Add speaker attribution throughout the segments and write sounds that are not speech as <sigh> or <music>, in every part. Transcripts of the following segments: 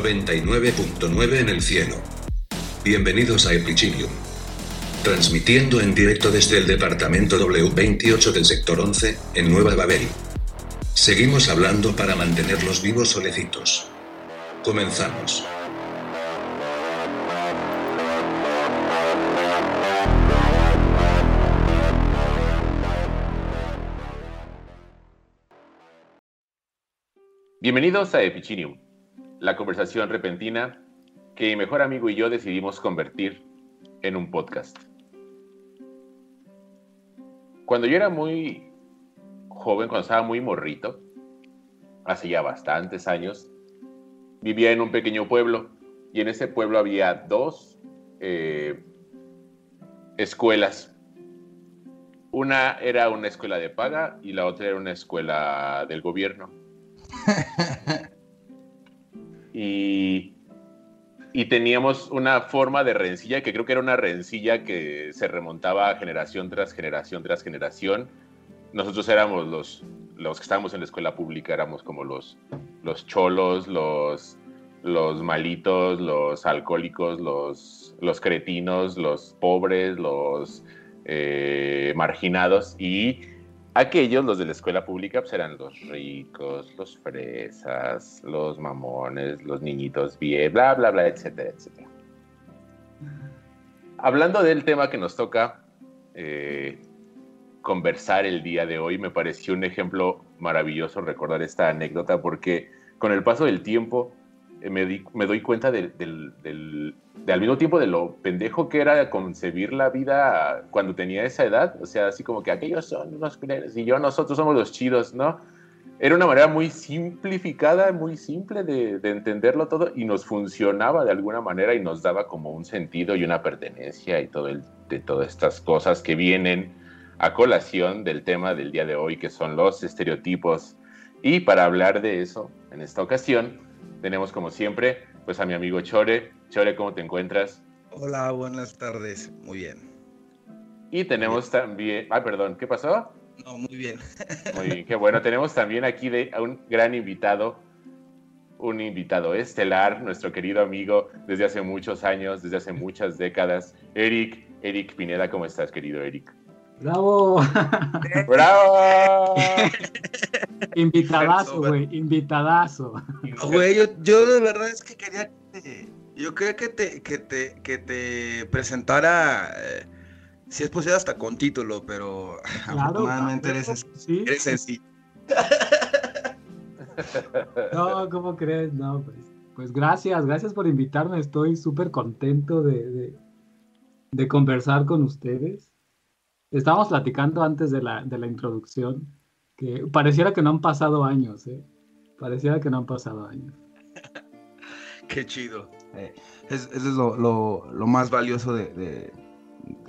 Speaker 1: 99.9 en el cielo. Bienvenidos a Epichinium. Transmitiendo en directo desde el departamento W28 del sector 11, en Nueva Babel. Seguimos hablando para mantenerlos vivos solecitos. Comenzamos.
Speaker 2: Bienvenidos a Epichinium, la conversación repentina que mi mejor amigo y yo decidimos convertir en un podcast. Cuando yo era muy joven, cuando estaba muy morrito, hace ya bastantes años, vivía en un pequeño pueblo y en ese pueblo había dos eh, escuelas. Una era una escuela de paga y la otra era una escuela del gobierno <laughs> y, teníamos una forma de rencilla que creo que era una rencilla que se remontaba generación tras generación tras generación. Nosotros éramos los, los que estábamos en la escuela pública, éramos como los, los cholos, los, los malitos, los alcohólicos, los, los cretinos, los pobres, los eh, marginados y aquellos, los de la escuela pública, pues eran los ricos, los fresas, los mamones, los niñitos bien, bla, bla, bla, etcétera, etcétera. Hablando del tema que nos toca eh, conversar el día de hoy, me pareció un ejemplo maravilloso recordar esta anécdota porque con el paso del tiempo me, doy cuenta del, al mismo tiempo de lo pendejo que era concebir la vida cuando tenía esa edad. O sea, así como que aquellos son los y yo, nosotros somos los chidos, ¿no? Era una manera muy simplificada, muy simple de, de, entenderlo todo y nos funcionaba de alguna manera y nos daba como un sentido y una pertenencia y todo de todas estas cosas que vienen a colación del tema del día de hoy, que son los estereotipos. Y para hablar de eso, en esta ocasión, tenemos como siempre, pues a mi amigo Chore. Chore, ¿cómo te encuentras?
Speaker 3: Hola, buenas tardes. Muy bien.
Speaker 2: Y tenemos también, ah, perdón, ¿qué pasó?
Speaker 3: No, muy bien.
Speaker 2: Muy bien, qué bueno. Tenemos también aquí de, a un gran invitado, un invitado estelar, nuestro querido amigo desde hace muchos años, desde hace muchas décadas, Eric. Eric Pineda, ¿cómo estás, querido Eric?
Speaker 4: ¡Bravo! <laughs>
Speaker 2: ¡Bravo! <laughs>
Speaker 4: invitadazo, güey, invitadazo. <laughs>
Speaker 3: Güey, yo, yo, de verdad es que quería que te, yo quería que te, que te, que te presentara, eh, si es posible hasta con título, pero claro, afortunadamente eres, ¿sí? eres sencillo.
Speaker 4: No, ¿cómo crees? No, pues, pues gracias, gracias por invitarme, estoy súper contento de, de, de conversar con ustedes Estábamos platicando antes de la, de la introducción que pareciera que no han pasado años, ¿eh? Pareciera que no han pasado años. <laughs>
Speaker 3: Qué chido. Eh, es, eso es lo, lo, lo más valioso de, de,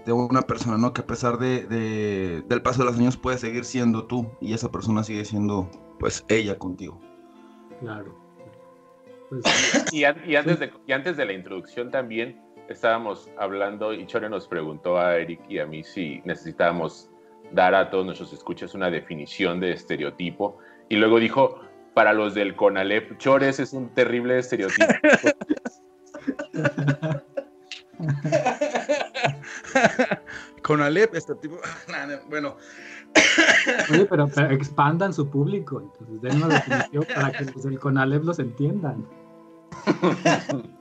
Speaker 3: de, una persona, ¿no? Que a pesar de, del paso de los años puede seguir siendo tú y esa persona sigue siendo, pues, ella contigo.
Speaker 4: Claro.
Speaker 2: Pues, <laughs> y, y, antes de, y antes de la introducción también, estábamos hablando y Chore nos preguntó a Eric y a mí si necesitábamos dar a todos nuestros escuchas una definición de estereotipo y luego dijo, para los del Conalep, Chores es un terrible estereotipo. <laughs>
Speaker 3: Conalep, estereotipo, <laughs> bueno.
Speaker 4: Oye, pero, expandan su público, entonces den una definición para que los del Conalep los entiendan. <laughs>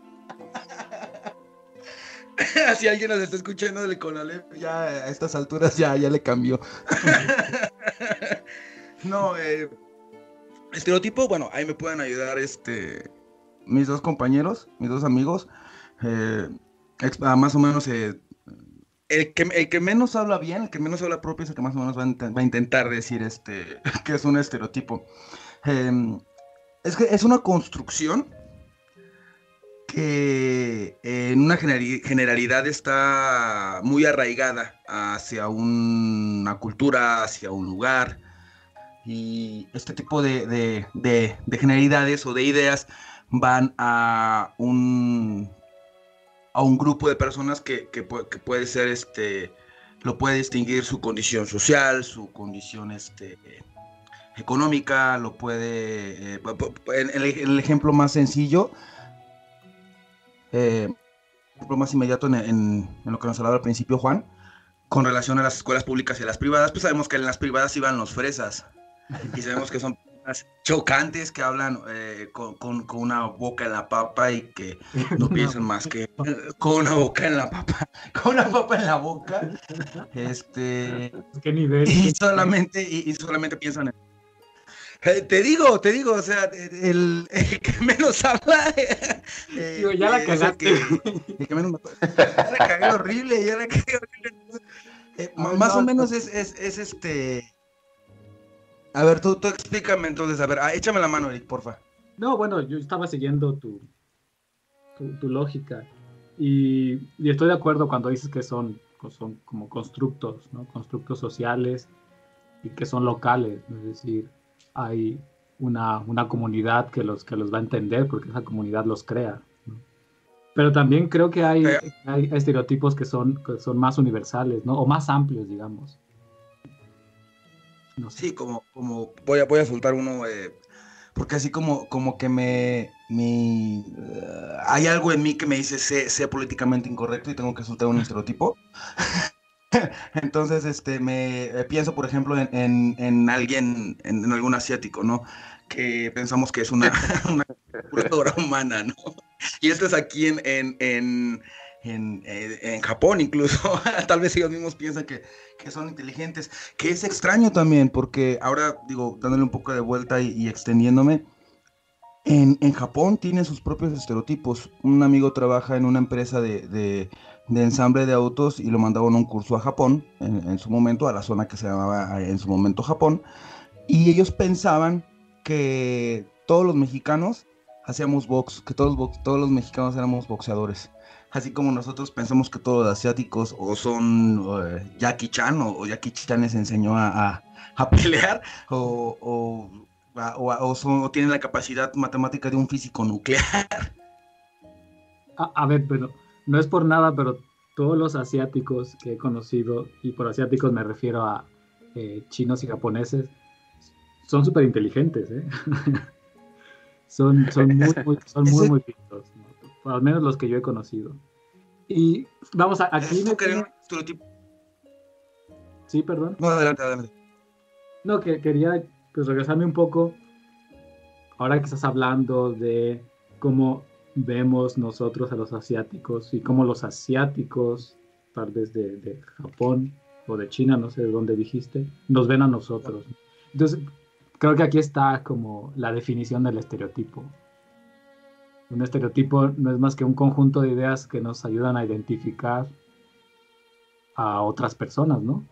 Speaker 4: <laughs>
Speaker 3: si alguien nos está escuchando del Conalep, ya a estas alturas ya, ya le cambió. <laughs> no, eh, estereotipo, bueno, ahí me pueden ayudar este mis dos compañeros, mis dos amigos. Eh, más o menos eh, el, que, el que menos habla bien, el que menos habla propio es el que más o menos va a, intentar decir este <laughs> que es un estereotipo. es que es una construcción que en una generalidad está muy arraigada hacia una cultura, hacia un lugar. Y este tipo de, generalidades o de ideas van a un, a un grupo de personas que, puede ser, este, lo puede distinguir su condición social, su condición este, económica, lo puede, eh, el ejemplo más sencillo, eh, más inmediato en, en, lo que nos hablaba al principio Juan, con relación a las escuelas públicas y a las privadas, pues sabemos que en las privadas iban los fresas y sabemos que son chocantes que hablan eh, con, con, con, una boca en la papa y que no <laughs> piensan más que con una boca en la papa, <laughs> con una papa en la boca. Este, <laughs>
Speaker 4: ¿Qué nivel?
Speaker 3: Y solamente, y, solamente piensan en te digo, te digo, o sea, el, que menos <laughs> habla.
Speaker 4: Eh, digo, ya la cagaste.
Speaker 3: El que, menos, ya la cagué horrible, ya la cagué horrible. Eh, más o menos es, es, es este a ver, tú, tú explícame entonces, a ver, ah, échame la mano, Eric, porfa.
Speaker 4: No, bueno, yo estaba siguiendo tu, tu, lógica y, estoy de acuerdo cuando dices que son, son como constructos, ¿no? Constructos sociales y que son locales, es decir, hay una, una, comunidad que los, que los va a entender porque esa comunidad los crea. Pero también creo que hay, hay, estereotipos que son, que son más universales, ¿no? O más amplios, digamos.
Speaker 3: Sí, como, como voy a, voy a soltar uno, eh, porque así como, como que me, mi, eh, hay algo en mí que me dice sé, políticamente incorrecto y tengo que soltar un estereotipo. <laughs> <laughs> Entonces, este, me eh, pienso, por ejemplo, en, en, alguien, en, algún asiático, ¿no? Que pensamos que es una, <laughs> una humana, ¿no? Y esto es aquí en, en, eh, en, Japón incluso, <laughs> tal vez ellos mismos piensan que, son inteligentes, que es extraño también, porque ahora digo, dándole un poco de vuelta y, extendiéndome, en, Japón tienen sus propios estereotipos. Un amigo trabaja en una empresa de, ensamble de autos y lo mandaban a un curso a Japón, en, su momento, a la zona que se llamaba en su momento Japón, y ellos pensaban que todos los mexicanos hacíamos box, que todos, todos los mexicanos éramos boxeadores así como nosotros pensamos que todos los asiáticos o son eh, Jackie Chan o, Jackie Chan les enseñó a, <laughs> pelear o, o, tienen la capacidad matemática de un físico nuclear.
Speaker 4: A, ver, pero no es por nada, pero todos los asiáticos que he conocido, y por asiáticos me refiero a eh, chinos y japoneses, son súper inteligentes, ¿eh? <laughs> son, son muy, muy, son muy, muy al menos los que yo he conocido. Y vamos a, aquí me Sí, perdón.
Speaker 3: No, adelante, adelante.
Speaker 4: No, que quería pues regresarme un poco, ahora que estás hablando de cómo vemos nosotros a los asiáticos y cómo los asiáticos, tal vez de, de Japón o de China, no sé de dónde dijiste, nos ven a nosotros. Entonces, creo que aquí está como la definición del estereotipo. Un estereotipo no es más que un conjunto de ideas que nos ayudan a identificar a otras personas, ¿no?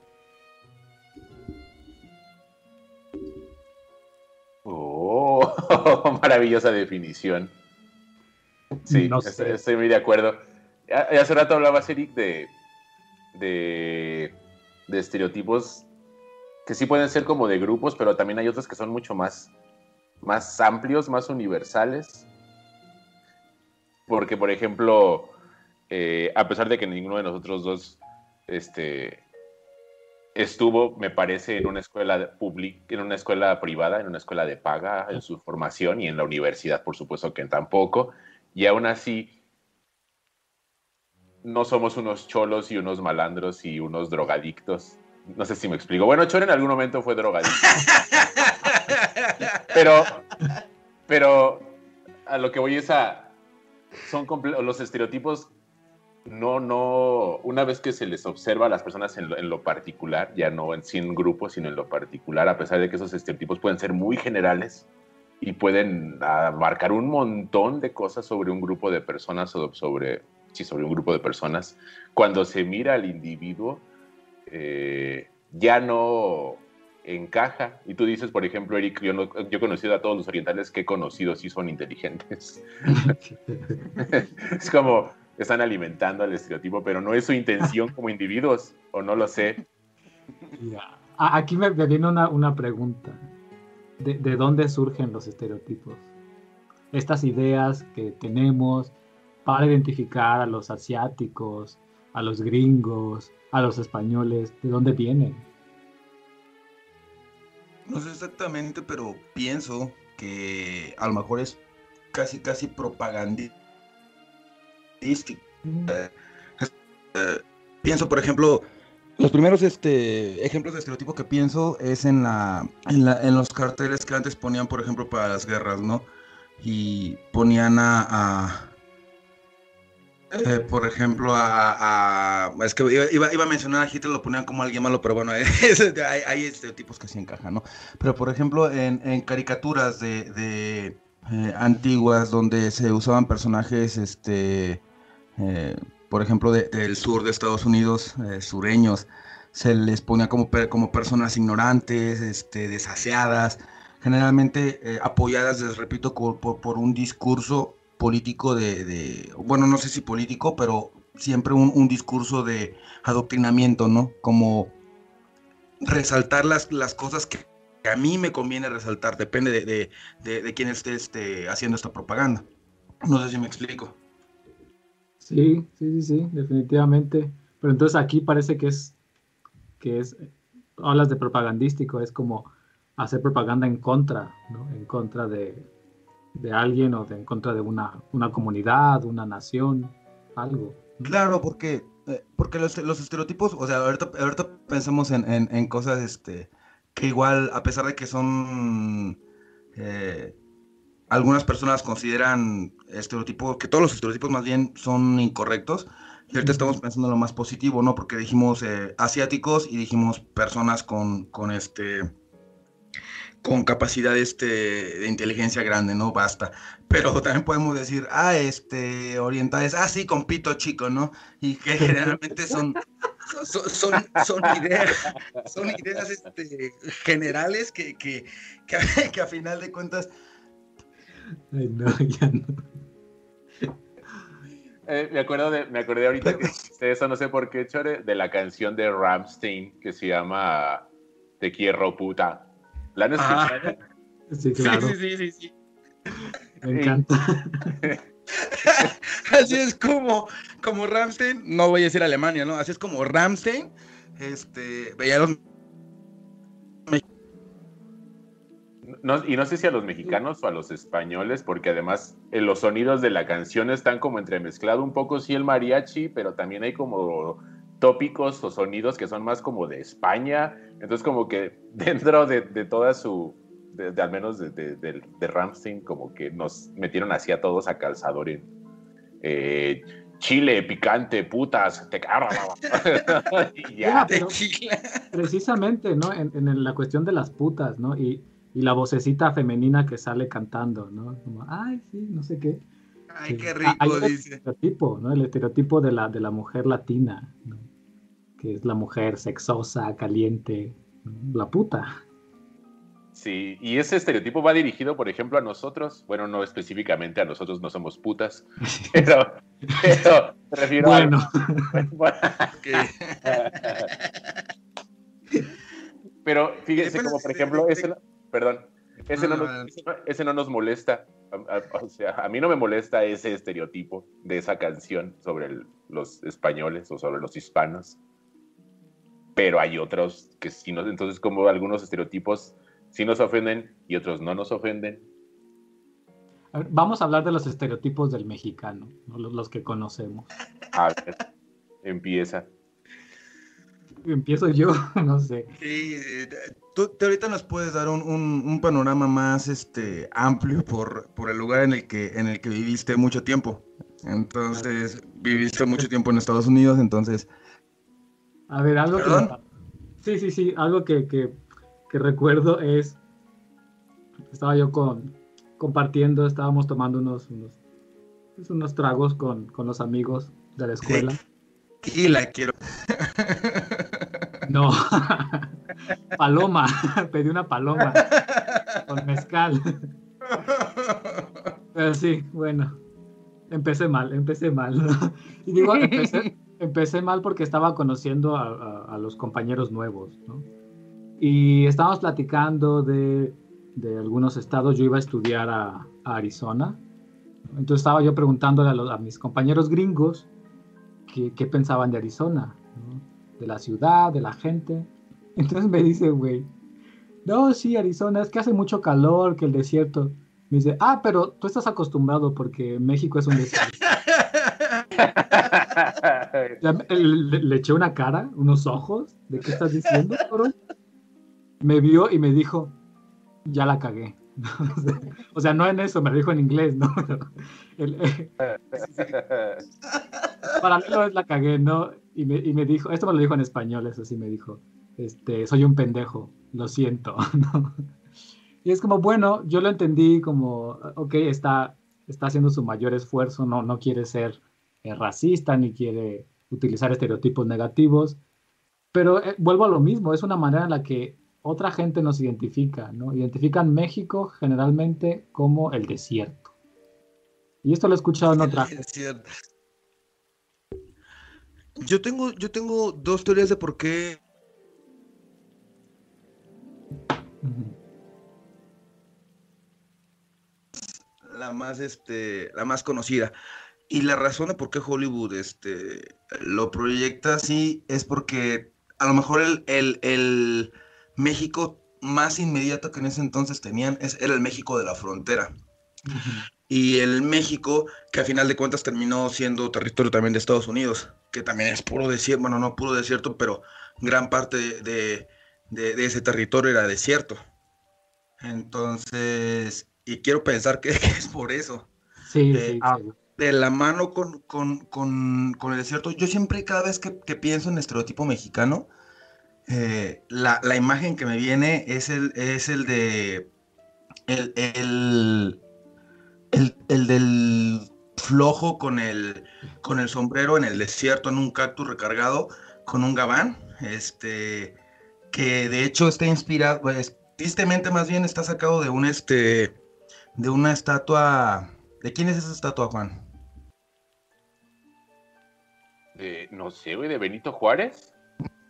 Speaker 2: Oh, <laughs> maravillosa definición. Sí, estoy, muy de acuerdo. Hace rato hablaba Eric, de, de, de, estereotipos que sí pueden ser como de grupos, pero también hay otros que son mucho más, más amplios, más universales porque, por ejemplo, eh, a pesar de que ninguno de nosotros dos este, estuvo, me parece, en una escuela pública, en una escuela privada, en una escuela de paga en su formación y en la universidad, por supuesto que tampoco. Y aún así, no somos unos cholos y unos malandros y unos drogadictos. No sé si me explico. Bueno, Chor en algún momento fue drogadicto. <laughs> pero, pero a lo que voy es a, son los estereotipos no, no, una vez que se les observa a las personas en lo, particular, ya no en sí en grupo, sino en lo particular, a pesar de que esos estereotipos pueden ser muy generales y pueden abarcar un montón de cosas sobre un grupo de personas o sobre, sí, sobre un grupo de personas, cuando se mira al individuo, eh, ya no encaja. Y tú dices, por ejemplo, Eric, yo, no, yo he conocido a todos los orientales que he conocido, sí son inteligentes. <laughs> es como están alimentando al estereotipo, pero no es su intención como individuos, o no lo sé.
Speaker 4: Aquí me, viene una, una pregunta. ¿De, ¿De dónde surgen los estereotipos? Estas ideas que tenemos para identificar a los asiáticos, a los gringos, a los españoles, ¿de dónde vienen?
Speaker 3: No sé exactamente, pero pienso que a lo mejor es casi, casi propaganda Eh, pienso, por ejemplo, los primeros este, ejemplos de estereotipo que pienso es en, la, en, los carteles que antes ponían, por ejemplo, para las guerras, ¿no? Y ponían a, eh, por ejemplo, a, Es que iba, iba, a mencionar a Hitler, lo ponían como alguien malo, pero bueno, <laughs> hay, hay, estereotipos que sí encajan, ¿no? Pero, por ejemplo, en, en caricaturas de, eh, antiguas donde se usaban personajes, este, eh, por ejemplo, del sur de Estados Unidos, sureños, se les ponía como, como personas ignorantes, este, desaseadas, generalmente apoyadas, les repito, por, por un discurso político de, bueno, no sé si político, pero siempre un, discurso de adoctrinamiento, ¿no? Como resaltar las, las cosas que, a mí me conviene resaltar, depende de, de, quién esté este, haciendo esta propaganda. No sé si me explico.
Speaker 4: Sí, sí, sí, sí, definitivamente. Pero entonces aquí parece que es, que es, hablas de propagandístico, es como hacer propaganda en contra, ¿no? En contra de, de alguien o de, en contra de una, una comunidad, una nación, algo.
Speaker 3: Claro, porque, eh, porque los, los, estereotipos, o sea, ahorita, ahorita pensamos en, en, cosas este, que igual, a pesar de que son... Eh, algunas personas consideran estereotipos, que todos los estereotipos más bien son incorrectos. Y ahorita estamos pensando en lo más positivo, ¿no? Porque dijimos eh, asiáticos y dijimos personas con, con este con capacidad este, de inteligencia grande, ¿no? Basta. Pero <laughs> también podemos decir, ah, este, orientales, ah, sí, con pito chico, ¿no? Y que <laughs> generalmente son, son, son, ideas, son ideas este, generales que, que, que, a, <laughs> final de cuentas...
Speaker 4: Ay, no, <laughs> ya no.
Speaker 2: Eh, me acuerdo de, me acordé ahorita que <laughs> eso no sé por qué, Chore, de la canción de Ramstein que se llama Te quiero puta. ¿La han escuchado? <laughs>
Speaker 4: Sí, claro.
Speaker 3: Sí, sí, sí, sí.
Speaker 4: Me encanta.
Speaker 3: Así es como, como Ramstein, no voy a decir Alemania, ¿no? Así es como Ramstein, este, veía los
Speaker 2: no, y no sé si a los mexicanos o a los españoles, porque además en los sonidos de la canción están como entremezclado un poco sí el mariachi, pero también hay como tópicos o sonidos que son más como de España. Entonces, como que <laughs> dentro de, toda su, de, al menos de, de, Ramstein, como que nos metieron así a todos a calzador en eh, Chile, picante, putas, te <laughs>
Speaker 4: ya. precisamente, ¿no? En, la cuestión de las putas, ¿no? Y, y, la vocecita femenina que sale cantando, ¿no? Como, ay, sí, no sé qué.
Speaker 3: Ay, qué rico, dice.
Speaker 4: El estereotipo, ¿no? El estereotipo de la, de la mujer latina, ¿no? que es la mujer sexosa, caliente, la puta.
Speaker 2: Sí, y ese estereotipo va dirigido, por ejemplo, a nosotros. Bueno, no específicamente a nosotros, no somos putas, <laughs> pero, pero refiero
Speaker 4: bueno. <laughs>
Speaker 2: a. pero fíjense, como por ejemplo, ese, perdón, ese, no nos, ese no nos molesta. O sea, a mí no me molesta ese estereotipo de esa canción sobre los españoles o sobre los hispanos pero hay otros que sí nos, entonces como algunos estereotipos sí nos ofenden y otros no nos ofenden.
Speaker 4: vamos a hablar de los estereotipos del mexicano, los, que conocemos.
Speaker 2: A ver, empieza.
Speaker 4: Empiezo yo, <laughs> no sé.
Speaker 3: Sí, tú ahorita nos puedes dar un, panorama más este, amplio por, por, el lugar en el, que, en el que viviste mucho tiempo. Entonces, viviste mucho tiempo en Estados Unidos, entonces
Speaker 4: a ver, algo que... Sí, sí, sí, algo que, que, recuerdo es... Estaba yo con, compartiendo, estábamos tomando unos, unos, pues, unos tragos con, con los amigos de la escuela. <laughs>
Speaker 3: Y la quiero. <laughs>
Speaker 4: No, <laughs> paloma, <laughs> pedí una paloma con mezcal. Pero sí, bueno, empecé mal, empecé mal. Y digo, empecé, <laughs> empecé mal porque estaba conociendo a, los compañeros nuevos, ¿no? Y estábamos platicando de, de, algunos estados. Yo iba a estudiar a, Arizona. Entonces estaba yo preguntándole a, a mis compañeros gringos qué, qué pensaban de Arizona, ¿no? De la ciudad, de la gente. Entonces me dice, güey, no, sí, Arizona, es que hace mucho calor, que el desierto. Me dice, ah, pero tú estás acostumbrado porque México es un desierto. <laughs> le, eché una cara, unos ojos, ¿de qué estás diciendo, cabrón? Me vio y me dijo, ya la cagué. <laughs> o sea, no en eso, me lo dijo en inglés, ¿no? <laughs> Eh, para mí no es la cagué, ¿no? Y me, y me, dijo, esto me lo dijo en español, eso sí me dijo, este, soy un pendejo, lo siento, <laughs> ¿no? Y es como, bueno, yo lo entendí como, ok, está, está haciendo su mayor esfuerzo, no, no quiere ser eh, racista ni quiere utilizar estereotipos negativos, pero eh, vuelvo a lo mismo, es una manera en la que otra gente nos identifica, ¿no? Identifican México generalmente como el desierto. Y esto lo he escuchado en otra. <laughs>
Speaker 3: Yo tengo, yo tengo dos teorías de por qué la más, este, la más conocida. Y la razón de por qué Hollywood este, lo proyecta así es porque a lo mejor el, el, México más inmediato que en ese entonces tenían es, era el México de la frontera. Y el México, que a final de cuentas terminó siendo territorio también de Estados Unidos, que también es puro desierto, bueno, no puro desierto, pero gran parte de, de ese territorio era desierto. Entonces, y quiero pensar que, <laughs> es por eso.
Speaker 4: Sí, sí,
Speaker 3: De la mano con, con, el desierto, yo siempre cada vez que, pienso en estereotipo mexicano, eh, la, imagen que me viene es el, es el de el, el, del flojo con el, con el sombrero en el desierto, en un cactus recargado, con un gabán, este, que de hecho está inspirado, pues, tristemente más bien está sacado de un, este, de una estatua. ¿De quién es esa estatua, Juan?
Speaker 2: no sé, güey, de Benito Juárez.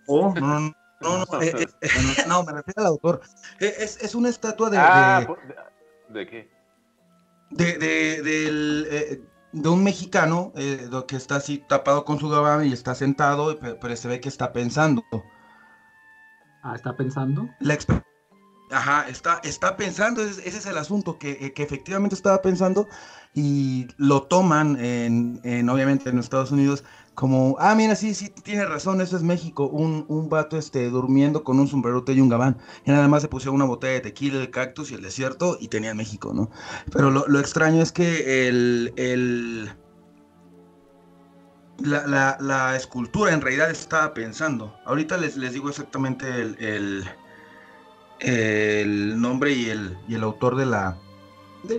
Speaker 3: Oh, no, no, no, <laughs> eh, eh, no, me refiero al autor. Eh, es, una estatua de. Ah,
Speaker 2: de, qué?
Speaker 3: De, de, de un mexicano que está así tapado con su gabán y está sentado, pero, se ve que está pensando.
Speaker 4: Ah, ¿está pensando?
Speaker 3: La, Ajá, está, está pensando, ese, es el asunto, que, eh, que, efectivamente estaba pensando y lo toman en, en, obviamente en Estados Unidos como, ah, mira, sí, sí, tiene razón, eso es México, un, un vato este, durmiendo con un sombrerote y un gabán, y nada más se pusieron una botella de tequila, el cactus y el desierto y tenía México, ¿no? Pero lo, lo extraño es que el, el la, la, escultura en realidad estaba pensando, ahorita les, les digo exactamente el el nombre y el, y el autor de la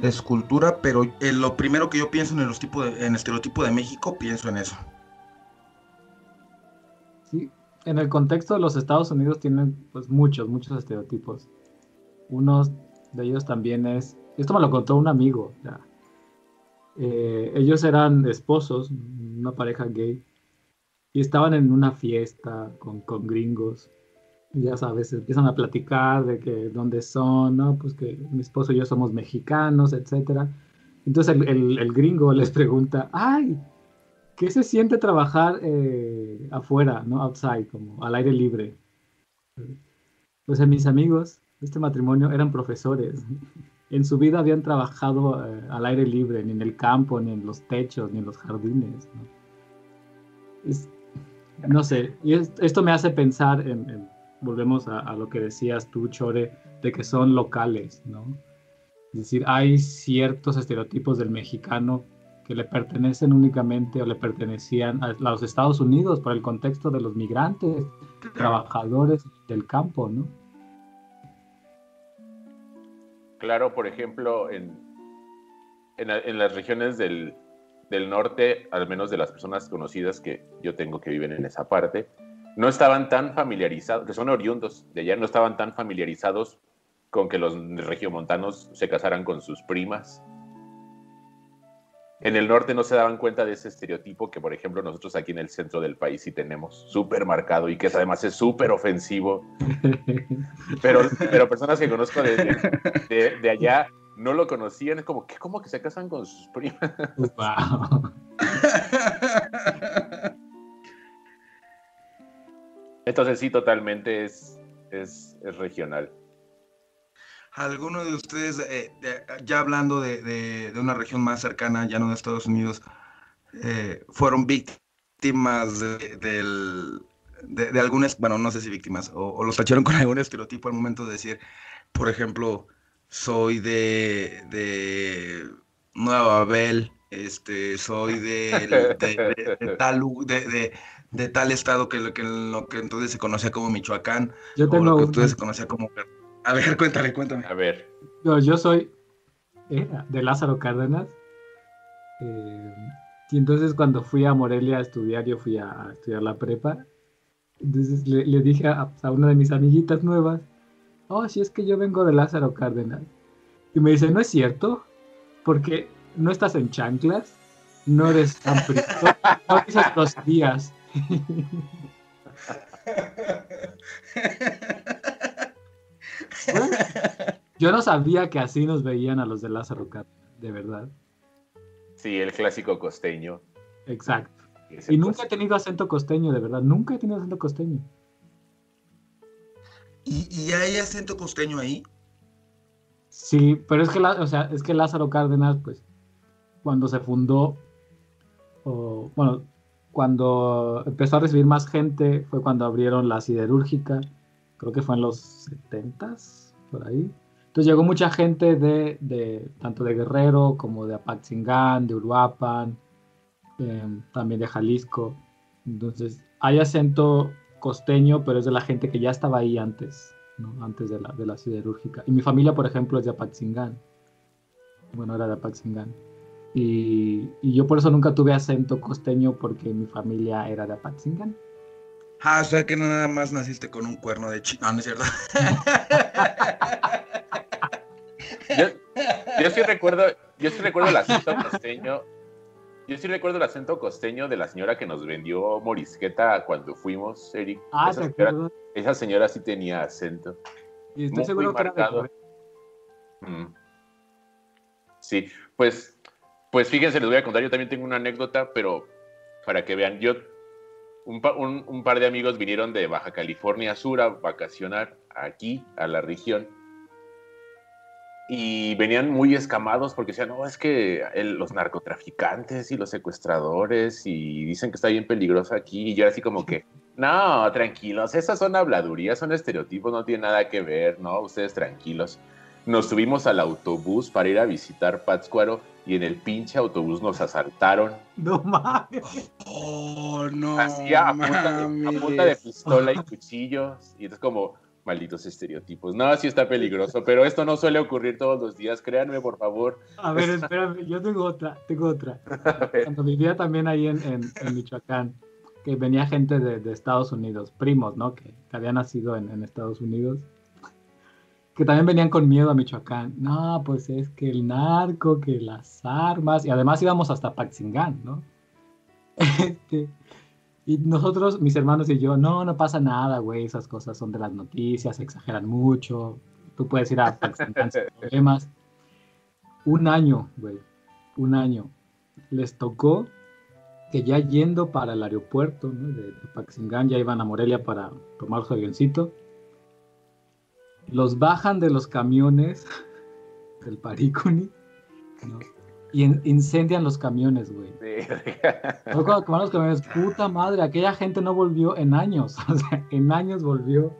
Speaker 3: escultura, pero lo primero que yo pienso en el, tipo de, en estereotipo de México, pienso en eso.
Speaker 4: Sí, en el contexto de los Estados Unidos tienen pues muchos, muchos estereotipos. Uno de ellos también es, esto me lo contó un amigo, eh, ellos eran esposos, una pareja gay, y estaban en una fiesta con, con gringos ya sabes, empiezan a platicar de que dónde son, ¿no? Pues que mi esposo y yo somos mexicanos, etcétera. Entonces el, gringo <laughs> les pregunta, ay, ¿qué se siente trabajar eh, afuera, ¿no? Outside, como al aire libre. Pues mis amigos de este matrimonio eran profesores. En su vida habían trabajado eh, al aire libre, ni en el campo, ni en los techos, ni en los jardines. ¿no? sé, y esto me hace pensar en volvemos a, lo que decías tú, Chore, de que son locales, ¿no? Es decir, hay ciertos estereotipos del mexicano que le pertenecen únicamente o le pertenecían a los Estados Unidos por el contexto de los migrantes, trabajadores del campo, ¿no?
Speaker 2: Claro, por ejemplo, en, en, las regiones del, del norte, al menos de las personas conocidas que yo tengo que viven en esa parte, no estaban tan familiarizados, que son oriundos de allá, no estaban tan familiarizados con que los regiomontanos se casaran con sus primas. En el norte no se daban cuenta de ese estereotipo que, por ejemplo, nosotros aquí en el centro del país sí tenemos súper marcado y que además es súper ofensivo. <laughs> Pero, pero personas que conozco de, de, allá no lo conocían. Es como, ¿qué? ¿Cómo que se casan con sus primas? Wow. <laughs> Entonces sí, totalmente es, es, regional.
Speaker 3: ¿Alguno de ustedes, eh, ya hablando de, una región más cercana, ya no de Estados Unidos, eh, fueron víctimas de, del, de, algunas, bueno, no sé si víctimas, o, los tacharon con <laughs> algún estereotipo al momento de decir, por ejemplo, soy de, de Nueva Babel, este, soy de, de, <laughs> tal, de, tal estado que lo, que lo que entonces se conocía como Michoacán,
Speaker 4: yo tengo
Speaker 3: o lo que entonces se conocía como... A ver, <laughs> cuéntale, cuéntame.
Speaker 2: A ver.
Speaker 4: Yo, yo soy de Lázaro Cárdenas. Eh, y entonces cuando fui a Morelia a estudiar, yo fui a, estudiar la prepa. Entonces le, dije a, a, una de mis amiguitas nuevas, oh, si es que yo vengo de Lázaro Cárdenas. Y me dice, no es cierto, porque no estás en chanclas, no eres tan no dices los días. Yo no sabía que así nos veían a los de Lázaro Cárdenas, de verdad.
Speaker 2: Sí, el clásico costeño.
Speaker 4: Exacto. Y nunca he tenido acento costeño, de verdad. Nunca he tenido acento costeño.
Speaker 3: ¿Y, hay acento costeño ahí?
Speaker 4: Sí, pero es que, o sea, es que Lázaro Cárdenas, pues, cuando se fundó, o, bueno, cuando empezó a recibir más gente, fue cuando abrieron la siderúrgica, creo que fue en los 70 por ahí. Entonces llegó mucha gente de, tanto de Guerrero como de Apatzingán, de Uruapan, em, también de Jalisco. Entonces hay acento costeño, pero es de la gente que ya estaba ahí antes, antes de la, de la siderúrgica. Y mi familia, por ejemplo, es de Apatzingán. Bueno, era de Apatzingán. Y, y, yo por eso nunca tuve acento costeño porque mi familia era de Apatzingán.
Speaker 3: Ah, o sea que nada más naciste con un cuerno de chino, no es cierto.
Speaker 2: Yo, sí recuerdo, yo sí recuerdo el acento costeño. Yo sí recuerdo el acento costeño de la señora que nos vendió morisqueta cuando fuimos, Eric.
Speaker 4: Ah,
Speaker 2: esa, señora, esa señora sí tenía acento.
Speaker 4: Y estoy seguro que marcado.
Speaker 2: Mm. Sí, pues, pues fíjense, les voy a contar, yo también tengo una anécdota, pero para que vean, yo, un, par de amigos vinieron de Baja California Sur a vacacionar aquí, a la región, y venían muy escamados porque decían, no, es que los narcotraficantes y los secuestradores y dicen que está bien peligroso aquí y yo así como que, no, tranquilos, esas son habladurías, son estereotipos, no tiene nada que ver, no, ustedes tranquilos. Nos subimos al autobús para ir a visitar Pátzcuaro y en el pinche autobús nos asaltaron.
Speaker 4: No mames.
Speaker 3: Oh, no.
Speaker 2: Hacía a punta de pistola y cuchillos y es como malditos estereotipos. No, sí está peligroso, pero esto no suele ocurrir todos los días, créanme, por favor.
Speaker 4: A ver, <laughs> espérame, yo tengo otra, tengo otra. Cuando vivía también ahí en, en, Michoacán, que venía gente de, de, Estados Unidos, primos, ¿no? Que, que habían nacido en, en, Estados Unidos, que también venían con miedo a Michoacán. No, pues es que el narco, que las armas, y además íbamos hasta Paxingán, ¿no? <laughs> Este, y nosotros, mis hermanos y yo, no, no pasa nada, güey, esas cosas son de las noticias, exageran mucho, tú puedes ir a Paxingán sin <laughs> problemas. Un año, güey, un año. Les tocó que ya yendo para el aeropuerto de, Paxingán, ya iban a Morelia para tomar su avioncito, los bajan de los camiones <laughs> del Paricuni, ¿no? y incendian los camiones, güey. Sí. los camiones, puta madre, aquella gente no volvió en años, <laughs> o sea, en años volvió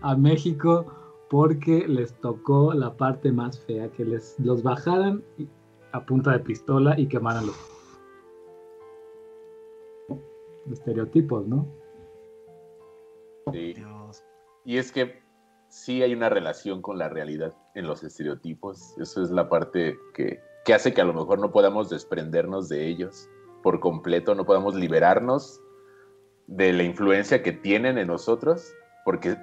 Speaker 4: a México porque les tocó la parte más fea, que les los bajaran a punta de pistola y quemaran los estereotipos, ¿no?
Speaker 2: Sí. Y es que sí hay una relación con la realidad en los estereotipos. Eso es la parte que, que hace que a lo mejor no podamos desprendernos de ellos por completo, no podamos liberarnos de la influencia que tienen en nosotros, porque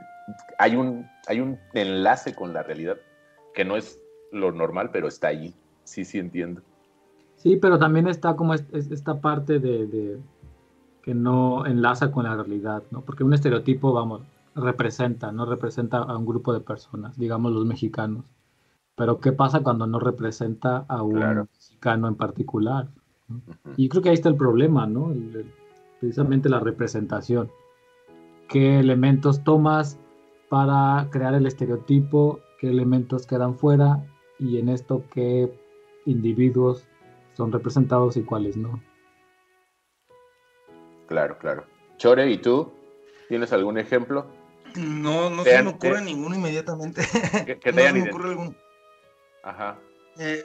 Speaker 2: hay un, hay un enlace con la realidad que no es lo normal, pero está ahí. Sí, sí entiendo.
Speaker 4: Sí, pero también está como esta parte de, que no enlaza con la realidad, ¿no? Porque un estereotipo, vamos, representa, no representa a un grupo de personas, digamos los mexicanos. Pero ¿qué pasa cuando no representa a un mexicano en particular? Y creo que ahí está el problema, ¿no? precisamente la representación. ¿Qué elementos tomas para crear el estereotipo? ¿Qué elementos quedan fuera? Y en esto, ¿qué individuos son representados y cuáles no?
Speaker 2: Claro, claro. Chore, ¿y tú? ¿Tienes algún ejemplo?
Speaker 3: No, no se me ocurre ninguno inmediatamente.
Speaker 2: ¿Qué, <laughs> te no
Speaker 3: se me ocurre algún.
Speaker 2: Ajá.
Speaker 3: Eh,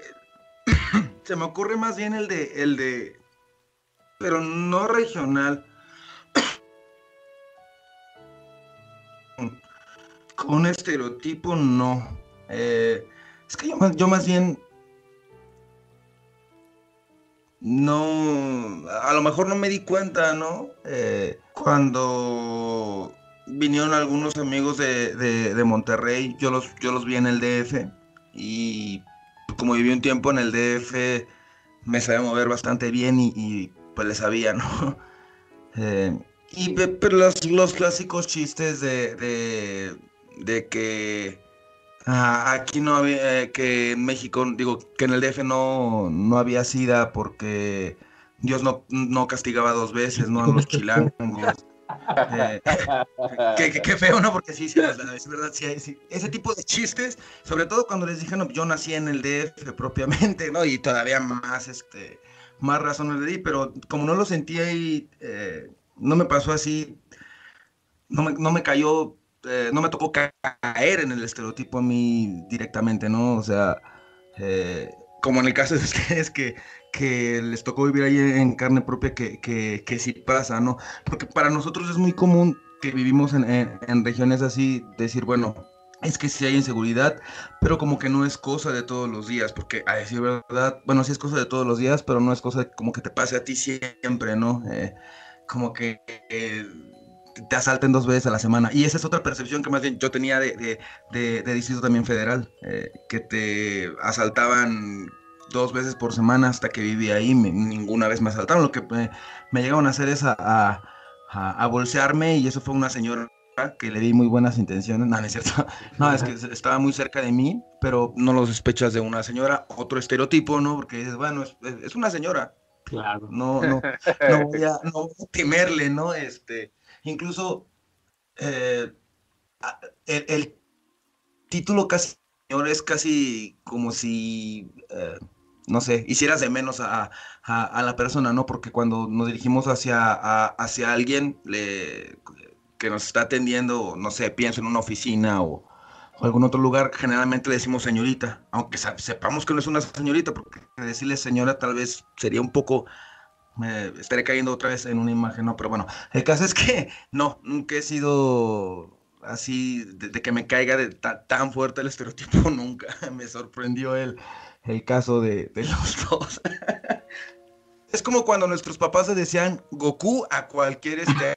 Speaker 3: <clears throat> se me ocurre más bien el de, el de, pero no regional. <clears throat> Con un estereotipo no. Eh, es que yo, yo más bien no, a lo mejor no me di cuenta, ¿no? Eh, cuando vinieron algunos amigos de, Monterrey, yo los, yo los vi en el DF y como viví un tiempo en el DF, me sabía mover bastante bien y, pues le sabía, <laughs> ¿no? Eh, y pero los, los clásicos chistes de, de, que ah, aquí no había, eh, que en México, digo, que en el DF no, no había sida porque Dios no, no castigaba dos veces, ¿no? A los <laughs> chilangos. Eh, <laughs> qué, feo, ¿no? Porque sí, sí, es verdad, sí, Ese tipo de chistes, sobre todo cuando les dije, no, yo nací en el DF propiamente, ¿no? Y todavía más, este, más razones le di, pero como no lo sentía y eh, no me pasó así, no me, no me cayó, eh, no me tocó caer en el estereotipo a mí directamente, ¿no? O sea, como en el caso de <laughs> ustedes que que les tocó vivir ahí en carne propia que, que, que sí pasa, ¿no? Porque para nosotros es muy común que vivimos en, en, regiones así, decir, bueno, es que sí hay inseguridad, pero como que no es cosa de todos los días, porque a decir verdad, bueno, sí es cosa de todos los días, pero no es cosa como que te pase a ti siempre, ¿no? Eh, como que eh, te asalten dos veces a la semana. Y esa es otra percepción que más bien yo tenía de, de, de, de distrito también federal, eh, que te asaltaban dos veces por semana hasta que viví ahí, ninguna vez me asaltaron. Lo que me, me llegaron a hacer es a, a, bolsearme y eso fue una señora que le di muy buenas intenciones. No, no es cierto. <laughs> No, es que <laughs> estaba muy cerca de mí, pero no lo sospechas de una señora. Otro estereotipo, ¿no? Porque dices, bueno, es, una señora.
Speaker 4: Claro.
Speaker 3: No, no, <laughs> no voy, a, no temerle, ¿no? Este, incluso eh, el, título casi es casi como si eh, no sé, hicieras de menos a, la persona, ¿no? Porque cuando nos dirigimos hacia, hacia alguien que nos está atendiendo, no sé, pienso en una oficina o, algún otro lugar, generalmente le decimos señorita, aunque sepamos que no es una señorita, porque decirle señora tal vez sería un poco, me estaré cayendo otra vez en una imagen, ¿no? Pero bueno, el caso es que <laughs> no, nunca he sido así, de, que me caiga de tan fuerte el estereotipo, <laughs> nunca, me sorprendió él el caso de, los <laughs> dos. es como cuando nuestros papás se decían Goku a cualquier este.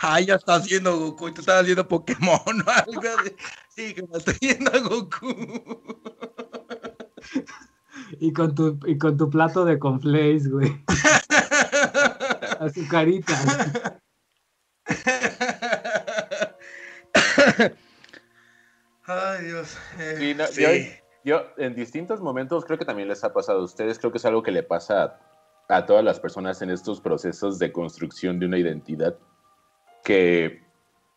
Speaker 3: Ay, ya está haciendo Goku y tú estás haciendo Pokémon o algo Sí, que me estoy yendo a Goku. <laughs>
Speaker 4: Y con tu, y con tu plato de conflays, güey. <laughs> Azucarita.
Speaker 3: Ay, Dios.
Speaker 2: Eh, yo, en distintos momentos creo que también les ha pasado a ustedes, creo que es algo que le pasa a, todas las personas en estos procesos de construcción de una identidad que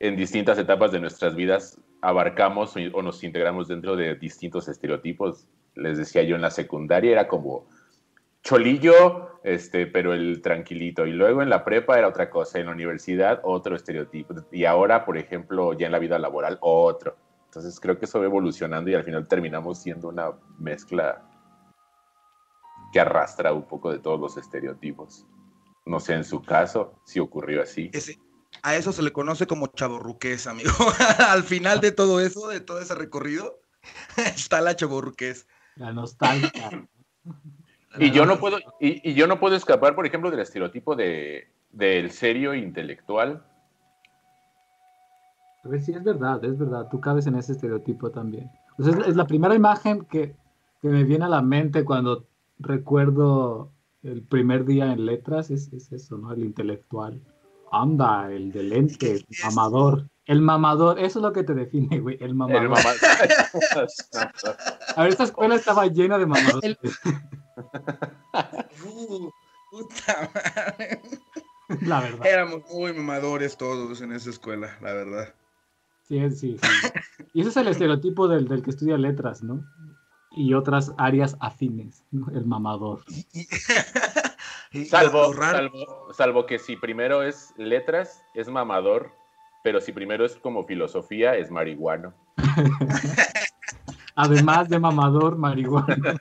Speaker 2: en distintas etapas de nuestras vidas abarcamos o nos integramos dentro de distintos estereotipos. Les decía yo en la secundaria era como cholillo, este, pero el tranquilito. Y luego en la prepa era otra cosa, en la universidad otro estereotipo. Y ahora, por ejemplo, ya en la vida laboral otro. Entonces creo que eso va evolucionando y al final terminamos siendo una mezcla que arrastra un poco de todos los estereotipos. No sé, en su caso, si ocurrió así.
Speaker 3: A eso se le conoce como chaborruqués, amigo. <laughs> al final de todo eso, de todo ese recorrido, <laughs> está la chaborruqués.
Speaker 4: La nostalgia.
Speaker 2: Y yo no puedo, y, yo no puedo escapar, por ejemplo, del estereotipo de, del serio intelectual.
Speaker 4: Pues sí, es verdad, es verdad. Tú cabes en ese estereotipo también. es, la primera imagen que, me viene a la mente cuando recuerdo el primer día en letras, es, eso, ¿no? El intelectual. Anda, el de lente, el mamador. El mamador, eso es lo que te define, güey, el mamador. El mamador. <laughs> a ver, esta escuela estaba llena de mamadores.
Speaker 3: Uh, puta madre. La verdad. Éramos muy mamadores todos en esa escuela, la verdad.
Speaker 4: Sí, sí, sí. Y ese es el estereotipo del, del que estudia letras, ¿no? y otras áreas afines, el mamador. <laughs>
Speaker 2: salvo, salvo, salvo que si primero es letras, es mamador, pero si primero es como filosofía, es marihuano. <laughs>
Speaker 4: Además de mamador, marihuana.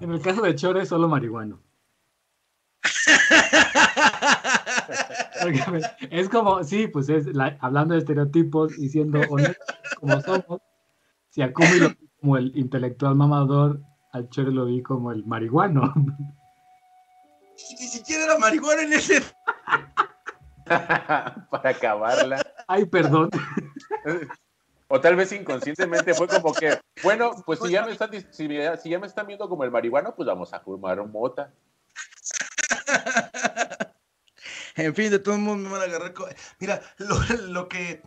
Speaker 4: en el caso de Chore, solo marihuano. es como, sí, pues es hablando de estereotipos y siendo honestos como somos, si a Kumi lo vi como el intelectual mamador, al Chore lo vi como el marihuano.
Speaker 3: Ni siquiera era marihuana en ese. <laughs>
Speaker 2: Para acabarla.
Speaker 4: Ay, perdón. <laughs>
Speaker 2: O tal vez inconscientemente fue como que, bueno, pues si ya me están, si, ya me están viendo como el marihuano, pues vamos a fumar mota. <laughs>
Speaker 3: En fin, de todos modos me van a agarrar. Mira, lo, que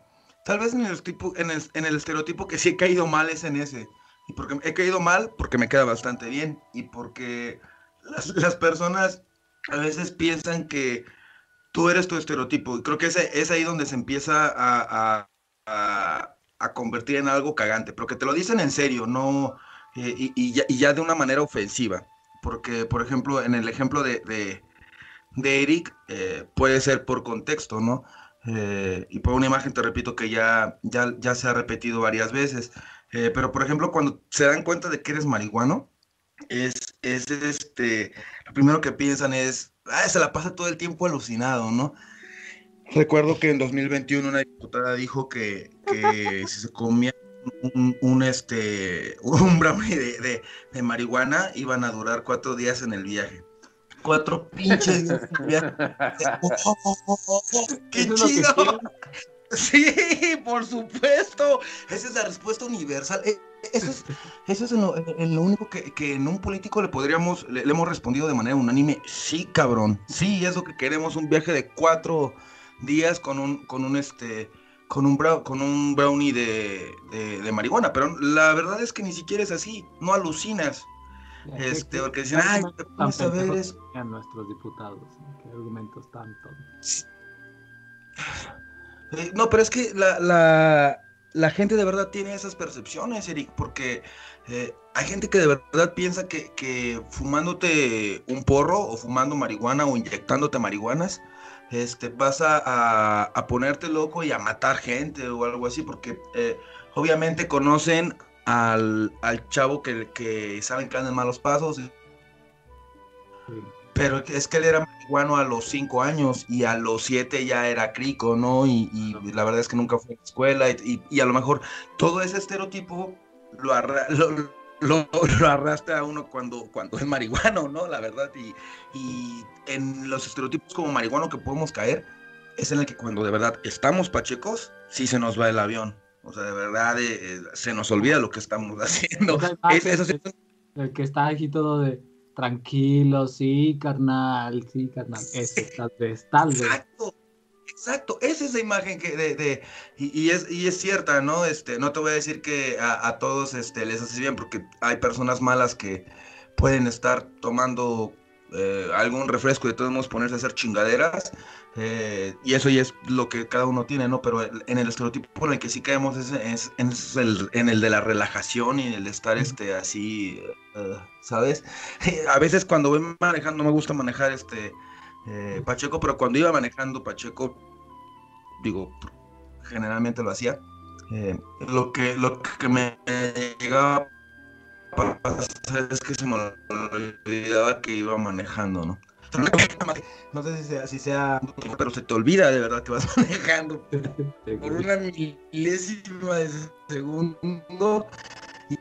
Speaker 3: tal vez en el, tipo, en, el, en el estereotipo que sí he caído mal es en ese. Y porque he caído mal porque me queda bastante bien. Y porque las, las personas a veces piensan que tú eres tu estereotipo. Y creo que es, ahí donde se empieza a, convertir en algo cagante, pero que te lo dicen en serio, no, eh, y, ya, de una manera ofensiva. Porque, por ejemplo, en el ejemplo de, de, Eric, eh, puede ser por contexto, ¿no? Eh, y por una imagen, te repito, que ya, ya, ya se ha repetido varias veces. Pero, por ejemplo, cuando se dan cuenta de que eres marihuano, es, es este, lo primero que piensan es, ah, se la pasa todo el tiempo alucinado, ¿no? Recuerdo que en 2021 una diputada dijo que, si se comía un, este, un brownie de, de, marihuana iban a durar cuatro días en el viaje. Cuatro pinches días en el viaje. ¡Qué chido! <laughs> Sí, por supuesto. Esa es la respuesta universal. Eh, eso es, eso es en lo, único que, en un político le podríamos, le, hemos respondido de manera unánime, sí, cabrón, sí, es lo que queremos, un viaje de cuatro días con un, con un este, con un, con un brownie de, marihuana, pero la verdad es que ni siquiera es así, no alucinas. Este, porque dicen, ay, te
Speaker 4: pones a ver A nuestros diputados, qué argumentos tan
Speaker 3: eh, no, pero es que la la gente de verdad tiene esas percepciones, Eric, porque eh, hay gente que de verdad piensa que, fumándote un porro o fumando marihuana o inyectándote marihuanas, este, vas a, ponerte loco y a matar gente o algo así, porque eh, obviamente conocen al, chavo que, que saben que anda malos pasos. Pero es que él era marihuano a los cinco años y a los siete ya era crico, ¿no? Y, la verdad es que nunca fue a la escuela y, a lo mejor todo ese estereotipo lo, lo, arrastra a uno cuando, cuando es marihuano, ¿no? La verdad. Y, en los estereotipos como marihuano que podemos caer es en el que cuando de verdad estamos pachecos, sí se nos va el avión. O sea, de verdad eh, se nos olvida lo que estamos <laughs> haciendo.
Speaker 4: el que está aquí todo de Tranquilo, sí, carnal, sí, carnal. Ese, tal vez, tal vez.
Speaker 3: Exacto, exacto. Es esa imagen que de, de y, es, y es cierta, ¿no? Este, no te voy a decir que a, todos este, les hace bien, porque hay personas malas que pueden estar tomando eh, algún refresco y de todos modos ponerse a hacer chingaderas. Eh, y eso ya es lo que cada uno tiene, ¿no? Pero en el estereotipo en el que sí caemos es, es, el, en el de la relajación y en el de estar este, así, eh, ¿sabes? <laughs> A veces cuando voy manejando, me gusta manejar este Pacheco, pero cuando iba manejando Pacheco, digo, generalmente lo hacía, lo, que, lo que me llegaba es que se me olvidaba que iba manejando, ¿no? <laughs> No sé si sea, si sea, pero se te olvida de verdad que vas <laughs> manejando por una milésima de segundo y.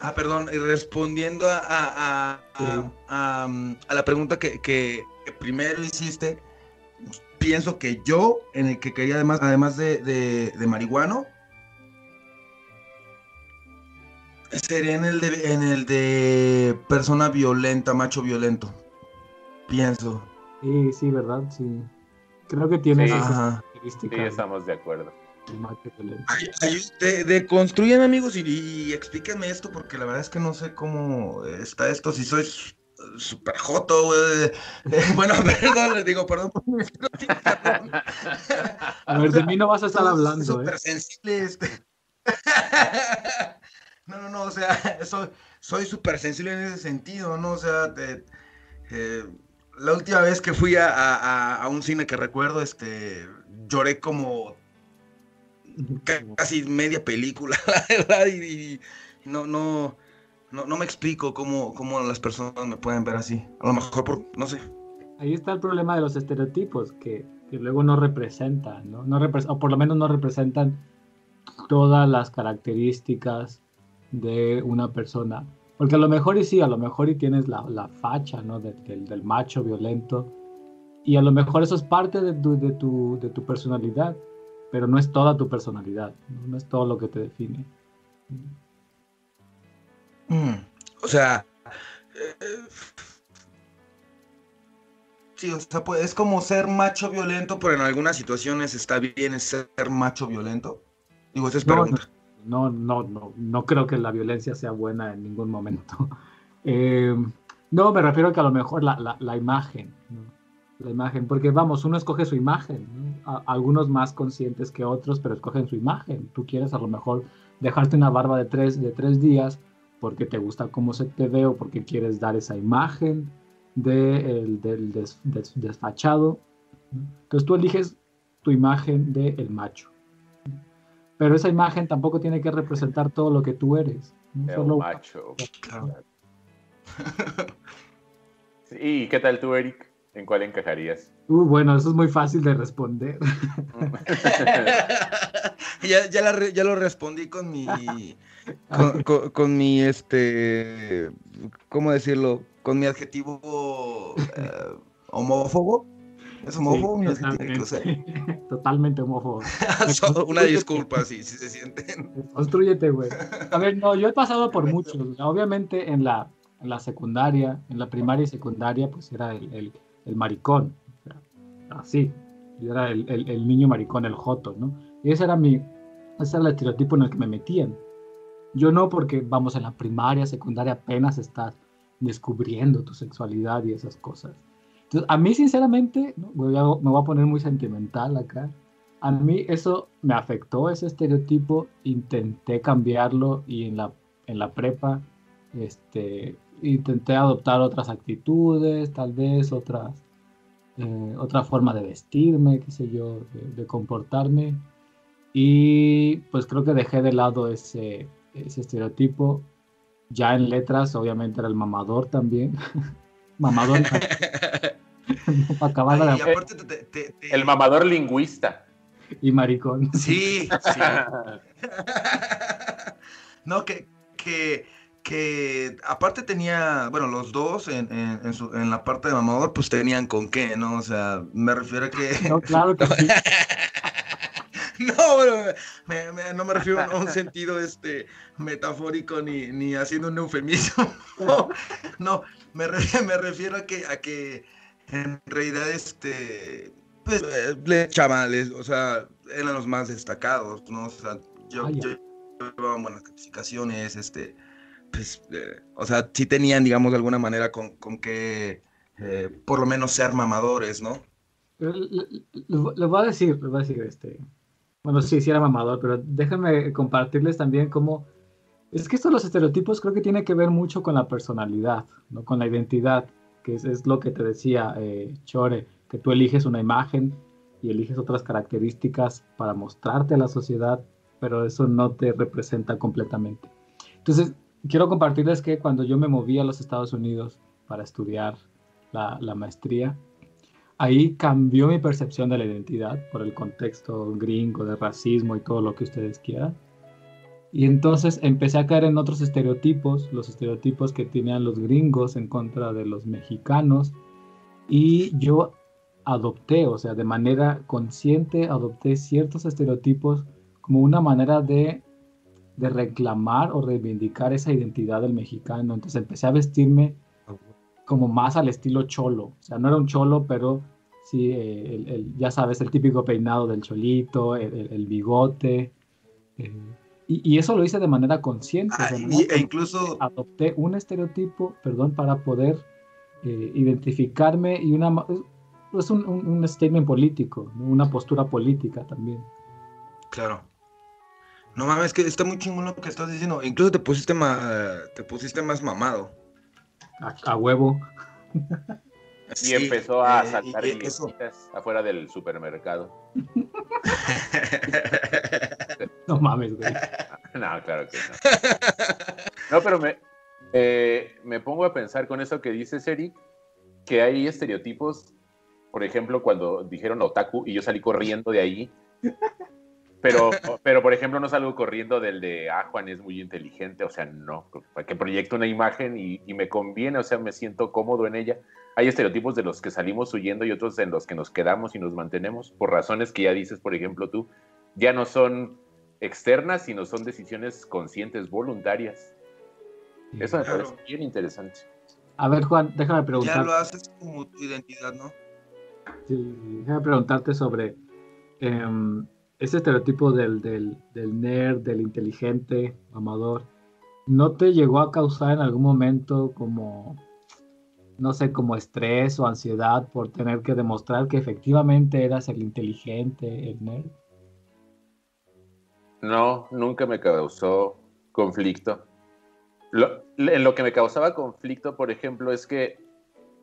Speaker 3: Ah, perdón, respondiendo a, a, a, a la pregunta que, que, primero hiciste, pienso que yo, en el que quería además, además de, de, de marihuano, Sería en el de, en el de persona violenta, macho violento. Pienso.
Speaker 4: Sí, sí, ¿verdad? Sí. Creo que tiene
Speaker 2: sí, Sí, estamos de acuerdo.
Speaker 3: de, construyen amigos y, explíquenme esto porque la verdad es que no sé cómo está esto. Si sois super joto, güey. <laughs> bueno, <laughs> perdón, les digo, perdón por mi <laughs>
Speaker 4: A ver, de mí no vas a estar hablando,
Speaker 3: Súper ¿eh? sensible, este. No, no, no, o sea, <laughs> soy súper sensible en ese sentido, ¿no? O sea, eh, la última vez que fui a, un cine que recuerdo, este, lloré como casi media película, <laughs> la verdad, y, no, no, no, no, me explico cómo, cómo las personas me pueden ver así. A lo mejor por, no sé.
Speaker 4: Ahí está el problema de los estereotipos, que, que luego no representan, ¿no? no o por lo menos no representan todas las características de una persona. Porque a lo mejor y sí, a lo mejor y tienes la, la facha, ¿no? del, del macho violento. Y a lo mejor eso es parte de tu, de tu, de tu personalidad, pero no es toda tu personalidad, no, es todo lo que te define.
Speaker 3: Mm, o sea, eh, sí, o sea, pues, es como ser macho violento, pero en algunas situaciones está bien ser macho violento. Digo, esa es pregunta
Speaker 4: no, no, no, no creo que la violencia sea buena en ningún momento. <laughs> Eh, no, me refiero a que a lo mejor la, imagen, la imagen, porque vamos, uno escoge su imagen, algunos más conscientes que otros, pero escogen su imagen. Tú quieres a lo mejor dejarte una barba de tres, de tres días porque te gusta cómo se te ve o porque quieres dar esa imagen de del desfachado. Entonces tú eliges tu imagen del macho. Pero esa imagen tampoco tiene que representar todo lo que tú eres.
Speaker 2: ¿no? macho. <laughs> ¿Y qué tal tú, Eric? ¿En cuál encajarías?
Speaker 4: Uh, bueno, eso es muy fácil de responder. <laughs>
Speaker 3: ya, ya, lo respondí con mi. <laughs> Con, mi, este. ¿Cómo decirlo? Con mi adjetivo eh, homófobo. ¿Es homófobo? <laughs>
Speaker 4: totalmente, homófobo. <laughs>
Speaker 3: Una disculpa si, si se sienten.
Speaker 4: Construyete, güey. A ver, no, yo he pasado por muchos. Obviamente en la, en la secundaria, en la primaria y secundaria, pues era el, el, el maricón. así. Yo era el, el, niño maricón, el joto, ¿no? Y ese era mi, ese era el estereotipo en el que me metían. Yo no, porque vamos, en la primaria, secundaria apenas estás descubriendo tu sexualidad y esas cosas a mí, sinceramente, me voy a poner muy sentimental acá. A mí eso me afectó, ese estereotipo. Intenté cambiarlo y en la, en la prepa este, intenté adoptar otras actitudes, tal vez otras, eh, otra forma de vestirme, qué sé yo, de, comportarme. Y pues creo que dejé de lado ese, ese estereotipo. Ya en letras, obviamente era el mamador también. <laughs> mamador. <laughs> <laughs>
Speaker 2: El mamador lingüista.
Speaker 4: Y maricón.
Speaker 3: Sí, sí. <laughs> no, que, que, que aparte tenía, bueno, los dos en, en, la parte de mamador, pues tenían con qué, ¿no? O sea, me refiero a que... <laughs>
Speaker 4: No, claro que sí.
Speaker 3: No, pero no me refiero a un sentido este, metafórico ni, ni haciendo un eufemismo. No, me, me refiero a que, a que en realidad, este, pues, le chavales, o sea, eran los más destacados, ¿no? O sea, yo, yo llevaba buenas calificaciones, este, pues, eh, o sea, sí tenían, digamos, de alguna manera con, con que, eh, por lo menos ser mamadores, ¿no?
Speaker 4: Les voy a decir, les voy a decir, este, bueno, sí, sí era mamador, pero déjenme compartirles también cómo, es que estos los estereotipos creo que tiene que ver mucho con la personalidad, ¿no? Con la identidad que es, lo que te decía eh, Chore, que tú eliges una imagen y eliges otras características para mostrarte a la sociedad, pero eso no te representa completamente. Entonces, quiero compartirles que cuando yo me moví a los Estados Unidos para estudiar la, la maestría, ahí cambió mi percepción de la identidad por el contexto gringo de racismo y todo lo que ustedes quieran. Y entonces empecé a caer en otros estereotipos, los estereotipos que tenían los gringos en contra de los mexicanos. Y yo adopté, o sea, de manera consciente, adopté ciertos estereotipos como una manera de, de reclamar o reivindicar esa identidad del mexicano. Entonces empecé a vestirme como más al estilo cholo. O sea, no era un cholo, pero sí, eh, el, ya sabes, el típico peinado del cholito, el, bigote. Eh, y, eso lo hice de manera consciente.
Speaker 3: Ah, e incluso...
Speaker 4: Adopté un estereotipo, perdón, para poder eh, identificarme y una es un, un, statement político, una postura política también.
Speaker 3: Claro. No mames, que está muy chingón lo que estás diciendo. Incluso te pusiste más, te pusiste más mamado.
Speaker 4: A, huevo.
Speaker 2: y empezó a saltar y, afuera del supermercado. <laughs> <laughs>
Speaker 4: no mames, güey. <laughs>
Speaker 2: No, claro que no. No, pero me, eh, me pongo a pensar con eso que dices, Eric, que hay estereotipos, por ejemplo, cuando dijeron otaku y yo salí corriendo de ahí. Pero, pero, por ejemplo, no salgo corriendo del de, ah, Juan es muy inteligente, o sea, no, que proyecto una imagen y, y, me conviene, o sea, me siento cómodo en ella. Hay estereotipos de los que salimos huyendo y otros en los que nos quedamos y nos mantenemos, por razones que ya dices, por ejemplo, tú, ya no son externas, sino son decisiones conscientes, voluntarias. Eso me parece bien interesante.
Speaker 4: A ver, Juan, déjame preguntar.
Speaker 3: Ya lo haces como tu identidad, ¿no?
Speaker 4: Sí, déjame preguntarte sobre em, ese estereotipo del, del, del, nerd, del inteligente, amador. ¿No te llegó a causar en algún momento como, no sé, como estrés o ansiedad por tener que demostrar que efectivamente eras el inteligente, el nerd?
Speaker 2: No, nunca me causó conflicto. Lo, lo que me causaba conflicto, por ejemplo, es que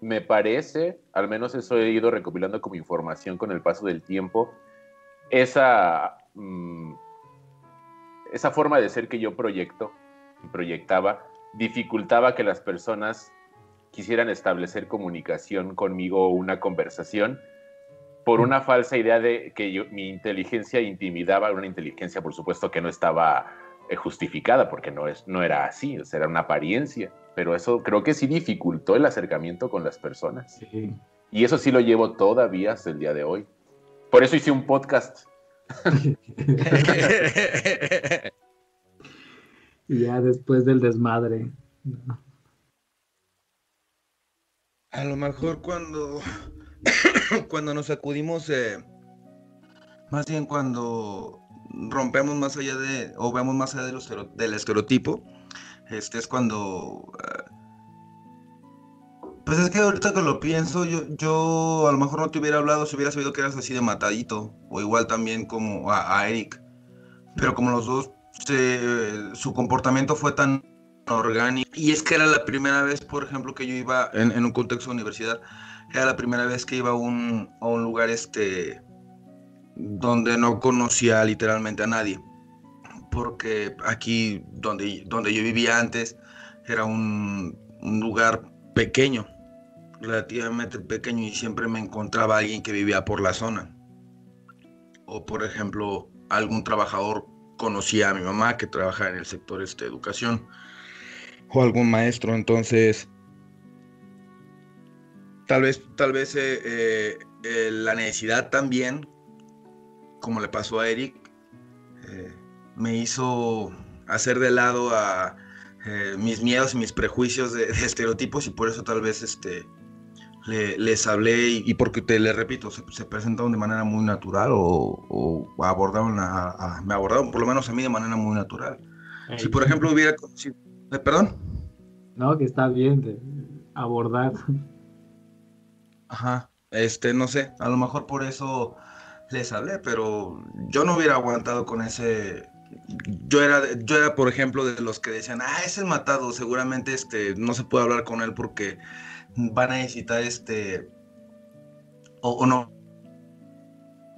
Speaker 2: me parece, al menos eso he ido recopilando como información con el paso del tiempo, esa, mm, esa forma de ser que yo proyecto y proyectaba dificultaba que las personas quisieran establecer comunicación conmigo o una conversación por una falsa idea de que mi inteligencia intimidaba, una inteligencia por supuesto que no estaba eh, justificada porque no, es, no era así, o sea, era una apariencia, pero eso creo que sí dificultó el acercamiento con las personas. Y eso sí lo llevo todavía hasta el día de hoy. Por eso hice un podcast. <laughs>
Speaker 4: ya después del desmadre.
Speaker 3: A lo mejor cuando, <laughs> cuando nos acudimos, eh, más bien cuando rompemos más allá de, o vemos más allá del estereotipo, este es cuando... Eh, pues es que ahorita que lo pienso, yo, yo a lo mejor no te hubiera hablado si hubiera sabido que eras así de matadito, o igual también como a, Eric, pero como los dos, su comportamiento fue tan orgánico, y es que era la primera vez, por ejemplo, que yo iba en, un contexto de universidad, era la primera vez que iba a un, a un lugar este donde no conocía literalmente a nadie, porque aquí donde, donde yo vivía antes era un, un lugar pequeño, relativamente pequeño y siempre me encontraba alguien que vivía por la zona. O por ejemplo, algún trabajador conocía a mi mamá que trabaja en el sector este, educación. O algún maestro. Entonces, tal vez, tal vez eh, eh, la necesidad también como le pasó a Eric, eh, me hizo hacer de lado a eh, mis miedos y mis prejuicios de, estereotipos y por eso tal vez este, les hablé y, porque te le repito, se, presentaron de manera muy natural o, abordaron a, me abordaron por lo menos a mí de manera muy natural. si por ejemplo hubiera... Eh, ¿Perdón?
Speaker 4: No, que está bien de abordar.
Speaker 3: Ajá, este, no sé, a lo mejor por eso les hablé, pero yo no hubiera aguantado con ese. Yo era, yo era, por ejemplo, de los que decían, ah, es matado, seguramente este, no se puede hablar con él porque van a necesitar este. O, no.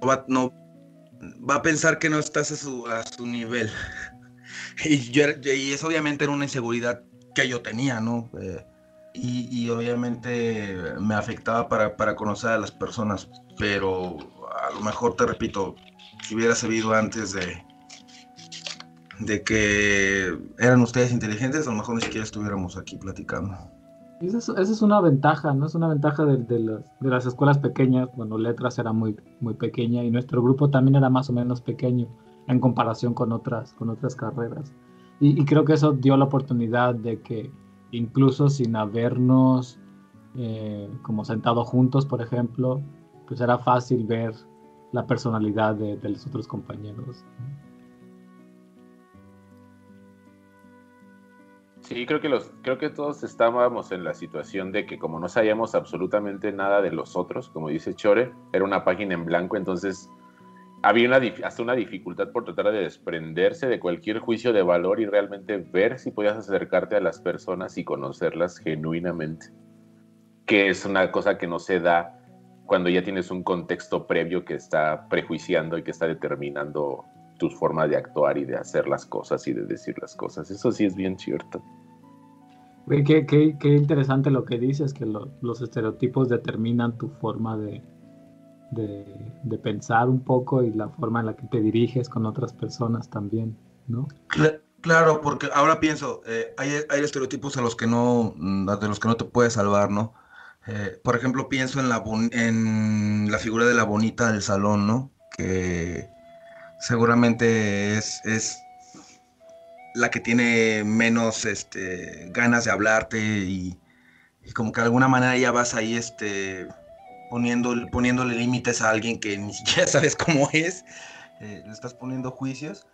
Speaker 3: Va, no. Va a pensar que no estás a su, a su nivel. <laughs> y, yo, y eso obviamente era una inseguridad que yo tenía, ¿no? Eh, y, y, obviamente me afectaba para, para conocer a las personas, pero a lo mejor te repito, si hubiera sabido antes de, de que eran ustedes inteligentes, a lo mejor ni siquiera estuviéramos aquí platicando.
Speaker 4: Esa es, una ventaja, ¿no? Es una ventaja de, las, escuelas pequeñas, cuando letras era muy, muy pequeña y nuestro grupo también era más o menos pequeño en comparación con otras, con otras carreras. Y, creo que eso dio la oportunidad de que incluso sin habernos eh, como sentado juntos, por ejemplo, pues era fácil ver la personalidad de, los otros compañeros.
Speaker 2: Sí, creo que los, creo que todos estábamos en la situación de que como no sabíamos absolutamente nada de los otros, como dice Chore, era una página en blanco, entonces había una, hasta una dificultad por tratar de desprenderse de cualquier juicio de valor y realmente ver si podías acercarte a las personas y conocerlas genuinamente, que es una cosa que no se da cuando ya tienes un contexto previo que está prejuiciando y que está determinando tus formas de actuar y de hacer las cosas y de decir las cosas. Eso sí es bien cierto.
Speaker 4: Qué, qué, qué interesante lo que dices, que los estereotipos determinan tu forma de, de, pensar un poco y la forma en la que te diriges con otras personas también, ¿no?
Speaker 3: Claro, porque ahora pienso, eh, hay, hay, estereotipos a los que no, mm, de los que no te puedes salvar, ¿no? Eh, por ejemplo, pienso en la, en la figura de la bonita del salón, ¿no? Que seguramente es, es la que tiene menos este, ganas de hablarte y, y, como que de alguna manera ya vas ahí este, poniéndole límites a alguien que ni siquiera <laughs> sabes cómo es, eh, le estás poniendo juicios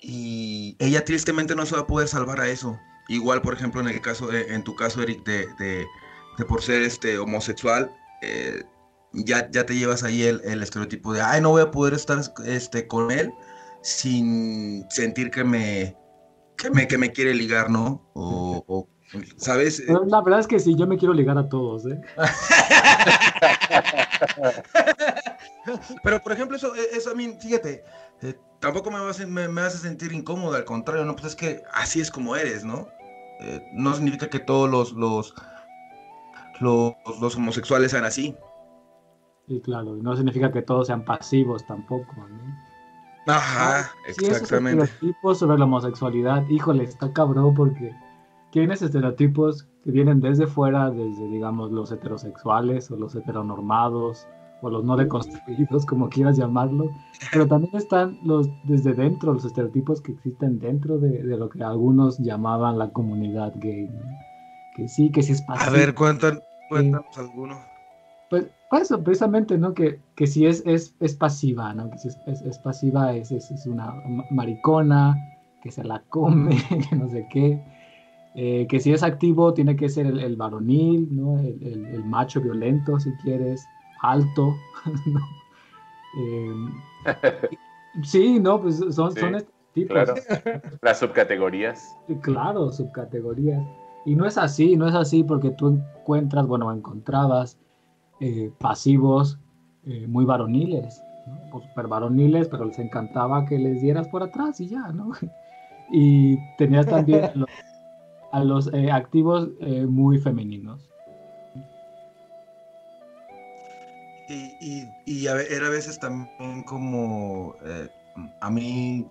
Speaker 3: y ella tristemente no se va a poder salvar a eso. Igual, por ejemplo, en el caso, en tu caso, Eric, de, de, por ser este homosexual, eh, ya, ya te llevas ahí el, el, estereotipo de, ay, no voy a poder estar este, con él sin sentir que me, que me, que me quiere ligar, ¿no? O, o ¿sabes?
Speaker 4: La verdad es que sí, yo me quiero ligar a todos, ¿eh? <laughs>
Speaker 3: Pero, por ejemplo, eso, eso a mí, fíjate, eh, tampoco me, hace, me, hace sentir incómodo, al contrario, ¿no? Pues es que así es como eres, ¿no? Eh, no significa que todos los, los, los, homosexuales sean así.
Speaker 4: Sí, claro, no significa que todos sean pasivos tampoco, ¿no?
Speaker 3: Ajá, exactamente.
Speaker 4: Los estereotipos sobre la homosexualidad, híjole, está cabrón porque tienes estereotipos que vienen desde fuera, desde, digamos, los heterosexuales o los heteronormados o los no deconstruidos, como quieras llamarlo, pero también están los desde dentro, los estereotipos que existen dentro de, lo que algunos llamaban la comunidad gay, que sí, que sí es
Speaker 3: pasiva. A ver, cuéntanos, cuéntanos alguno.
Speaker 4: Pues, pues eso, precisamente, ¿no? Que, que si es, es, es pasiva, ¿no? Que si es, es, pasiva es, es, una maricona, que se la come, <laughs> que no sé qué. Eh, que si es activo tiene que ser el, varonil, ¿no? El, macho violento, si quieres, alto. <laughs> Em, <laughs> sí, no, pues son, son tipos.
Speaker 2: Claro. Las subcategorías.
Speaker 4: Claro, subcategorías. Y no es así, no es así porque tú encuentras, bueno, encontrabas eh, pasivos eh, muy varoniles, ¿no? Pues, super varoniles, pero les encantaba que les dieras por atrás y ya, ¿no? <laughs> Y tenías también los a los eh, activos eh, muy femeninos.
Speaker 3: Y, y, era a veces también como eh, a mí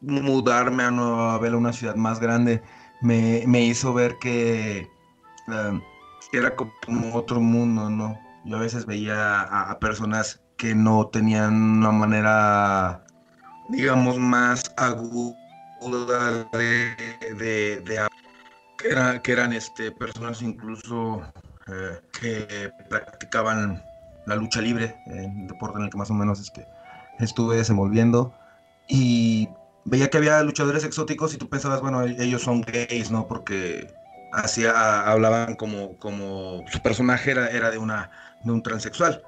Speaker 3: mudarme a Nueva Vela, una ciudad más grande, me, hizo ver que era como otro mundo, ¿no? Yo a veces veía a, personas que no tenían una manera, digamos, más aguda de, de, de que, eran este, personas incluso eh, que practicaban la lucha libre, un deporte en el que más o menos este, estuve desenvolviendo. Y veía que había luchadores exóticos y tú pensabas, bueno, ellos son gays, ¿no? Porque así hablaban como, como su personaje era, era de, una, de un transexual.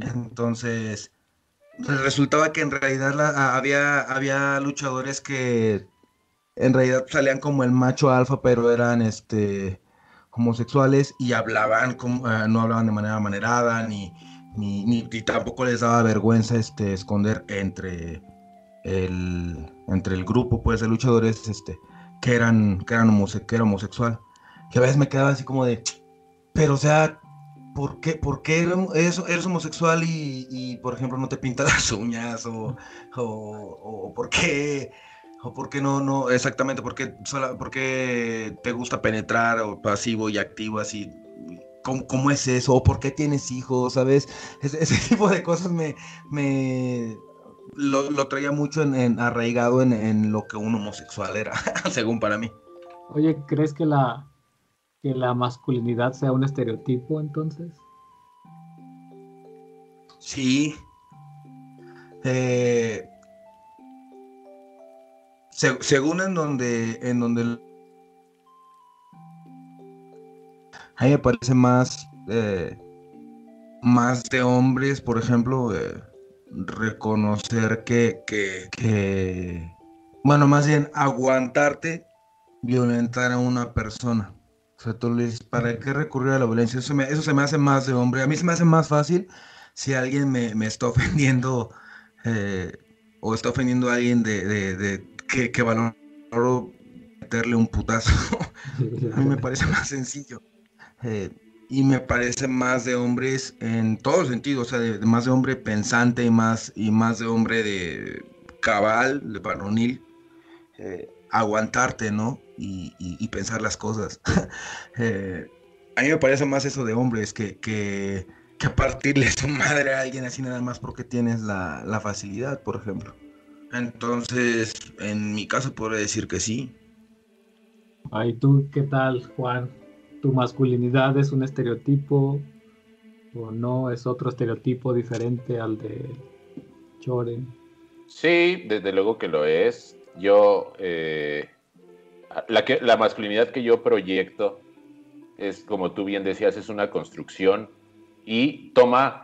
Speaker 3: Entonces, resultaba que en realidad había, había luchadores que en realidad salían como el macho alfa, pero eran este homosexuales y hablaban, como, eh, no hablaban de manera manerada, ni, ni, tampoco les daba vergüenza este, esconder entre el, entre el grupo pues, de luchadores este, que, eran, que, eran que era homosexual. Que a veces me quedaba así como de, pero o sea, ¿por qué, por qué eres, homosexual y, por ejemplo, no te pintas <laughs> las uñas? O, o, o por qué ¿O por qué no, no, exactamente, por qué, por qué te gusta penetrar o pasivo y activo así? ¿Cómo, es eso? ¿O por qué tienes hijos? ¿Sabes? Ese, <laughs> tipo de cosas me, me lo, traía mucho en, arraigado en, lo que un homosexual era, <laughs> según para mí.
Speaker 4: Oye, ¿crees que la, que la masculinidad sea un estereotipo entonces?
Speaker 3: Sí. Eh, según en donde, en donde A mí me parece más, eh, más de hombres, por ejemplo, eh, reconocer que, que, bueno, más bien aguantarte violentar a una persona. O sea, tú le dices, ¿para qué recurrir a la violencia? Eso, eso se me hace más de hombre. A mí se me hace más fácil si alguien me, me está ofendiendo eh, o está ofendiendo a alguien de que, que valoro meterle un putazo. <laughs> a mí me parece más sencillo. Eh, y me parece más de hombres en todo sentido, o sea, de, más de hombre pensante y más, y más de hombre de cabal, de varonil, eh, aguantarte, ¿no? Y, y, pensar las cosas. <laughs> eh, a mí me parece más eso de hombres que, que, que partirle su madre a alguien así nada más porque tienes la, la facilidad, por ejemplo. Entonces, en mi caso podría decir que sí.
Speaker 4: Ay, ¿tú qué tal, Juan? ¿Tu masculinidad es un estereotipo o no? ¿Es otro estereotipo diferente al de Choren?
Speaker 2: Sí, desde luego que lo es. Yo, eh, la, que, la masculinidad que yo proyecto es, como tú bien decías, es una construcción y toma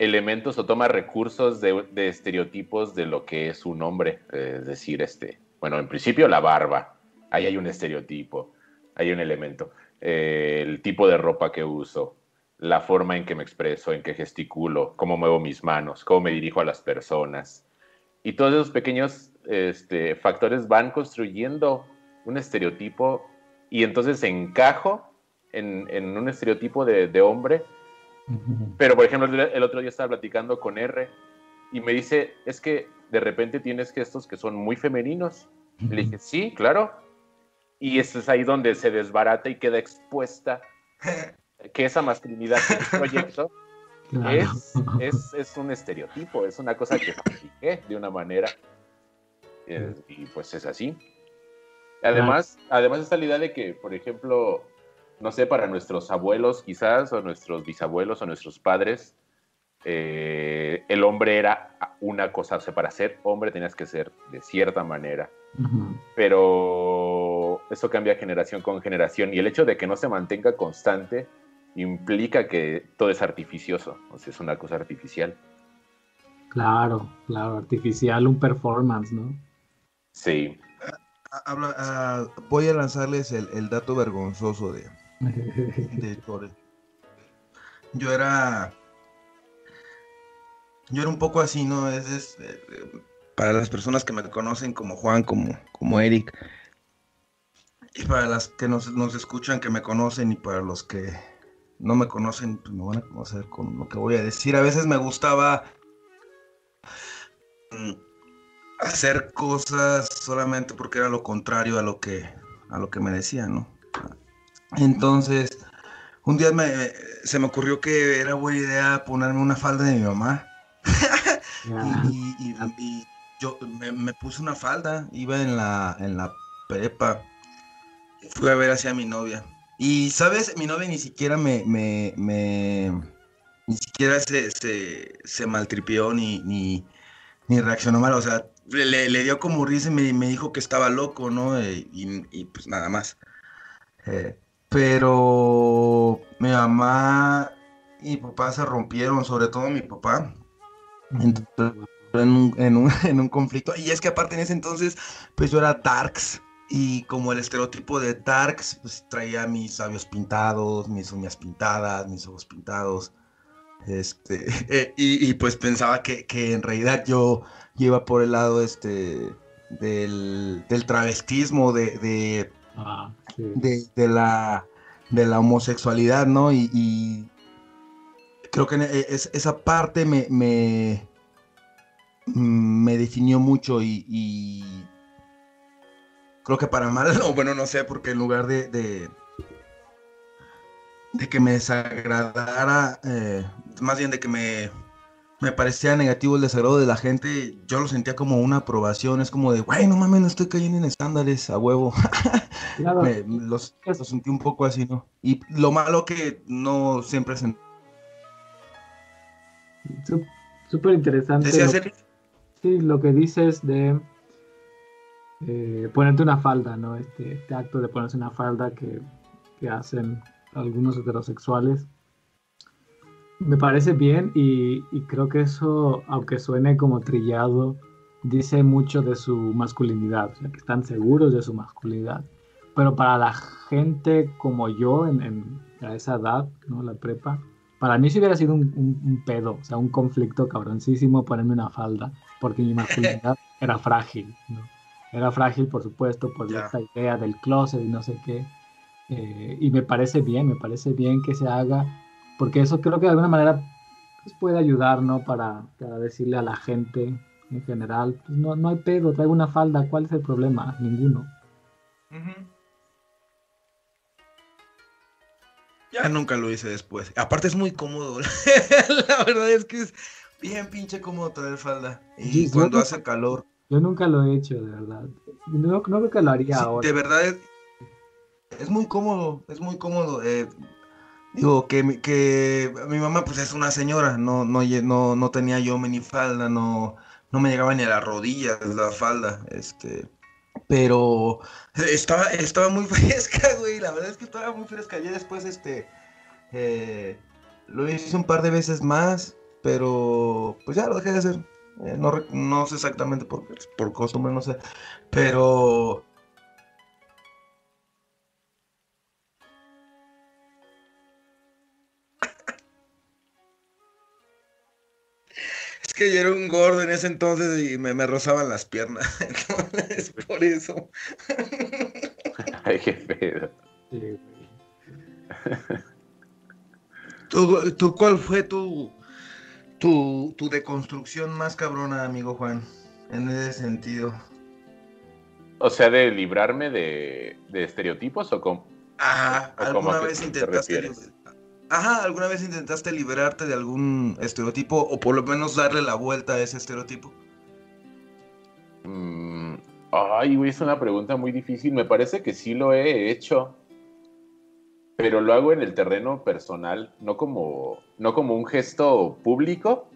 Speaker 2: elementos o toma recursos de, de estereotipos de lo que es un hombre. Es decir, este, bueno, en principio la barba, ahí hay un estereotipo, hay un elemento. Eh, el tipo de ropa que uso, la forma en que me expreso, en que gesticulo, cómo muevo mis manos, cómo me dirijo a las personas. Y todos esos pequeños este, factores van construyendo un estereotipo y entonces encajo en, en un estereotipo de, de hombre. Pero, por ejemplo, el otro día estaba platicando con R y me dice, es que de repente tienes gestos que son muy femeninos. Le dije, sí, claro, y eso es ahí donde se desbarata y queda expuesta <laughs> que esa masculinidad del proyecto es, es, es, un estereotipo, es una cosa que fabriqué de una manera. Eh, y pues es así. Además, además está la idea de que, por ejemplo, no sé, para nuestros abuelos quizás, o nuestros bisabuelos, o nuestros padres, eh, el hombre era una cosa, o sea, para ser hombre tenías que ser de cierta manera. Uh -huh. Pero eso cambia generación con generación y el hecho de que no se mantenga constante implica que todo es artificioso, o sea, es una cosa artificial.
Speaker 4: Claro, claro, artificial, un performance, ¿no?
Speaker 2: Sí.
Speaker 3: Habla, uh, voy a lanzarles el, el dato vergonzoso de, de. <laughs> Yo era yo era un poco así, ¿no? Es, es eh, para las personas que me conocen como Juan, como, como Eric, y para las que nos, nos, escuchan, que me conocen, y para los que no me conocen, pues me van a conocer con lo que voy a decir. A veces me gustaba mm, hacer cosas solamente porque era lo contrario a lo que, a lo que me decían, ¿no? Entonces, un día me, se me ocurrió que era buena idea ponerme una falda de mi mamá <laughs> y, y, y, yo me, me, puse una falda, iba en la, en la prepa, fui a ver hacia mi novia. Y, ¿sabes? Mi novia ni siquiera me, me, me ni siquiera se, se, se maltripió ni, ni, ni, reaccionó mal, o sea, le, le dio como risa y me, me, dijo que estaba loco, ¿no? Eh, y, y pues nada más. Eh, pero mi mamá y mi papá se rompieron, sobre todo mi papá entonces, en, un, en, un, <laughs> en un conflicto. Y es que aparte en ese entonces, pues yo era Darks. Y como el estereotipo de Darks, pues traía mis labios pintados, mis uñas pintadas, mis ojos pintados. Este, <laughs> eh, y, pues pensaba que, que, en realidad yo, iba por el lado este, del, del travestismo, de, de, la, de la homosexualidad, ¿no? Y, creo que es, esa parte me, me, me definió mucho y, creo que para mal, <laughs> o bueno, no sé, porque en lugar de, de, de que me desagradara, eh, más bien de que me, me parecía negativo el desagrado de la gente, yo lo sentía como una aprobación, es como de, güey, no mames, no estoy cayendo en estándares a huevo. <laughs> Claro. me, los, lo sentí un poco así, ¿no? Y lo malo que no siempre sentí
Speaker 4: Súper interesante. Lo, sí, lo que dices de eh, ponerte una falda, ¿no? Este, este, acto de ponerse una falda que, que, hacen algunos heterosexuales. Me parece bien y, y creo que eso, aunque suene como trillado, dice mucho de su masculinidad, o sea, que están seguros de su masculinidad. Pero para la gente como yo, en, a esa edad, ¿no? La prepa, para mí si hubiera sido un, pedo, o sea, un conflicto cabroncísimo ponerme una falda, porque mi masculinidad <laughs> era frágil, ¿no? Era frágil, por supuesto, por esta idea del closet y no sé qué. Eh, y me parece bien, me parece bien que se haga, porque eso creo que de alguna manera pues, puede ayudar, ¿no? Para, para decirle a la gente en general, pues no, no hay pedo, traigo una falda, ¿cuál es el problema? Ninguno.
Speaker 3: Ya nunca lo hice después. Aparte es muy cómodo. <laughs> la verdad es que es bien pinche cómodo traer falda. Y cuando hace calor.
Speaker 4: Yo nunca lo he hecho, de verdad. No, no creo que lo haría ahora.
Speaker 3: De verdad es, es, muy cómodo, es muy cómodo. Eh, digo, que, que mi mamá pues es una señora, no, no, no, no tenía yo minifalda, no no me llegaba ni a las rodillas la falda, este, pero estaba, estaba muy <laughs> fresca, güey, la verdad es que estaba muy fresca, ya después, este, eh, lo hice un par de veces más, pero pues ya lo dejé de hacer, eh, no, no sé exactamente por, por costumbre, no sé, pero que yo era un gordo en ese entonces y me, rozaban las piernas. <laughs> Entonces, por eso. <laughs>
Speaker 2: Ay, qué pedo.
Speaker 3: ¿Tú, cuál fue tu, tu, tu deconstrucción más cabrona, amigo Juan? En ese sentido.
Speaker 2: O sea, de librarme de, de estereotipos o cómo.
Speaker 3: Ah, ¿alguna vez intentaste Ajá, ¿alguna vez intentaste liberarte de algún estereotipo o por lo menos darle la vuelta a ese estereotipo?
Speaker 2: Mm, ay, güey, es una pregunta muy difícil. Me parece que sí lo he hecho, pero lo hago en el terreno personal, no como, no como un gesto público,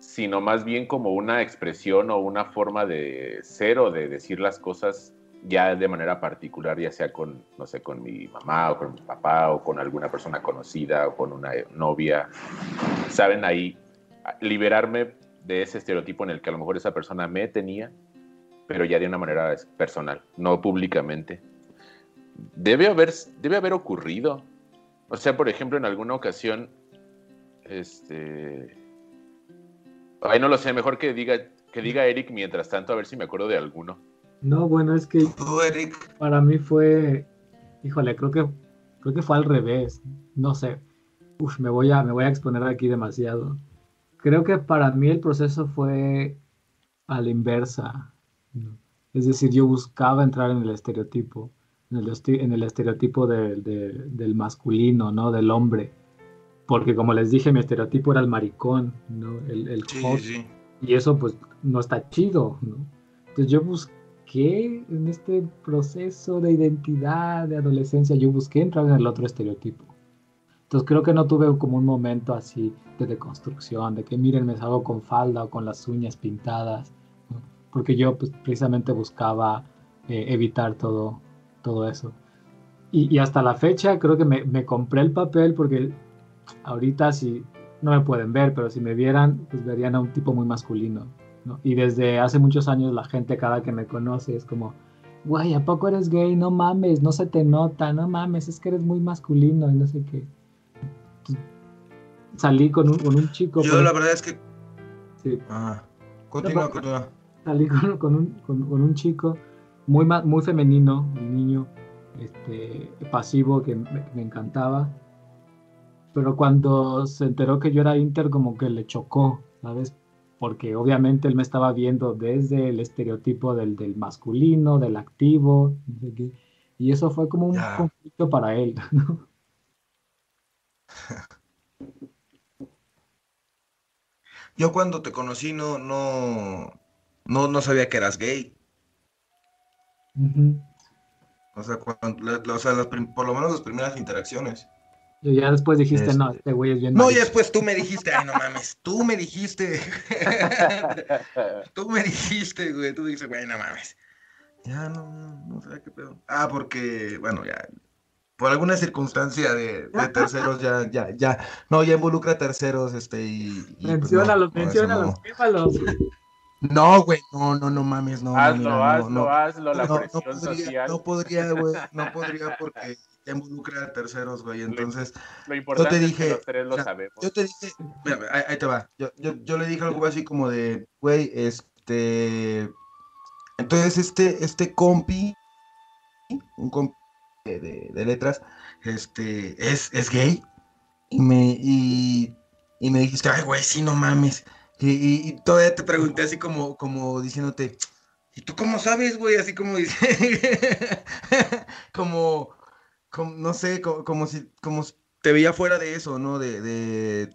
Speaker 2: sino más bien como una expresión o una forma de ser o de decir las cosas ya de manera particular, ya sea con, no sé, con mi mamá o con mi papá o con alguna persona conocida o con una novia, saben ahí liberarme de ese estereotipo en el que a lo mejor esa persona me tenía, pero ya de una manera personal, no públicamente. Debe haber, debe haber ocurrido. O sea, por ejemplo, en alguna ocasión, este... Ay, no lo sé, mejor que diga, que diga Eric mientras tanto, a ver si me acuerdo de alguno.
Speaker 4: No, bueno, es que para mí fue, híjole, creo que creo que fue al revés. No sé. Uf, me voy a me voy a exponer aquí demasiado. Creo que para mí el proceso fue a la inversa. Es decir, yo buscaba entrar en el estereotipo, en el, en el estereotipo del masculino, ¿no? Del hombre. Porque como les dije, mi estereotipo era el maricón, ¿no? El, el Y eso pues no está chido, ¿no? Entonces yo busqué que en este proceso de identidad, de adolescencia, yo busqué entrar en el otro estereotipo. Entonces creo que no tuve como un momento así de deconstrucción, de que miren, me salgo con falda o con las uñas pintadas, porque yo pues, precisamente buscaba eh, evitar todo, todo eso. Y, hasta la fecha creo que me, me, compré el papel porque ahorita si no me pueden ver, pero si me vieran, pues verían a un tipo muy masculino. Y desde hace muchos años la gente cada que me conoce es como, güey, ¿a poco eres gay? No mames, no se te nota, no mames, es que eres muy masculino y no sé qué. salí con un, con un chico.
Speaker 3: Yo la verdad es que... Sí. Ah, continúa, continúa.
Speaker 4: Salí con, un, con, un, chico muy, muy femenino, un niño este, pasivo que me, me encantaba. Pero cuando se enteró que yo era inter, como que le chocó, ¿sabes? Porque obviamente él me estaba viendo desde el estereotipo del, del masculino, del activo, y eso fue como un conflicto para él. <laughs> <laughs>
Speaker 3: Yo cuando te conocí no, no, no, no sabía que eras gay. O sea, cuando, o sea por lo menos las primeras interacciones.
Speaker 4: Y ya después dijiste, no, este, este güey es bien.
Speaker 3: No, y después tú me dijiste, ay, no mames, tú me dijiste. <laughs> tú me dijiste, güey, tú dijiste, güey, no mames. Ya no, no, sé qué pedo. Ah, porque, bueno, ya, por alguna circunstancia de, terceros ya, ya, ya, no, ya involucra a terceros, este, y...
Speaker 4: y menciónalos, pues menciónalos,
Speaker 3: no, güey, no, no, no mames, no.
Speaker 2: Hazlo, no, hazlo, hazlo, la presión
Speaker 3: podría,
Speaker 2: social.
Speaker 3: No podría, güey, no podría porque involucra a terceros, güey. Entonces,
Speaker 2: lo, importante yo te dije, es que los tres lo sabemos.
Speaker 3: Yo te dije, mira, ahí, te va. Yo, yo, yo, le dije algo así como de, güey, este. Entonces, este, este compi, un compi de, de, letras, este, es, es gay. Y me, y, y me dijiste, ay, güey, sí, no mames. Y, todavía te pregunté así como, como diciéndote, ¿y tú cómo sabes, güey? Así como dice, <laughs> como, como, no sé, como, si como te veía fuera de eso, ¿no? De, de,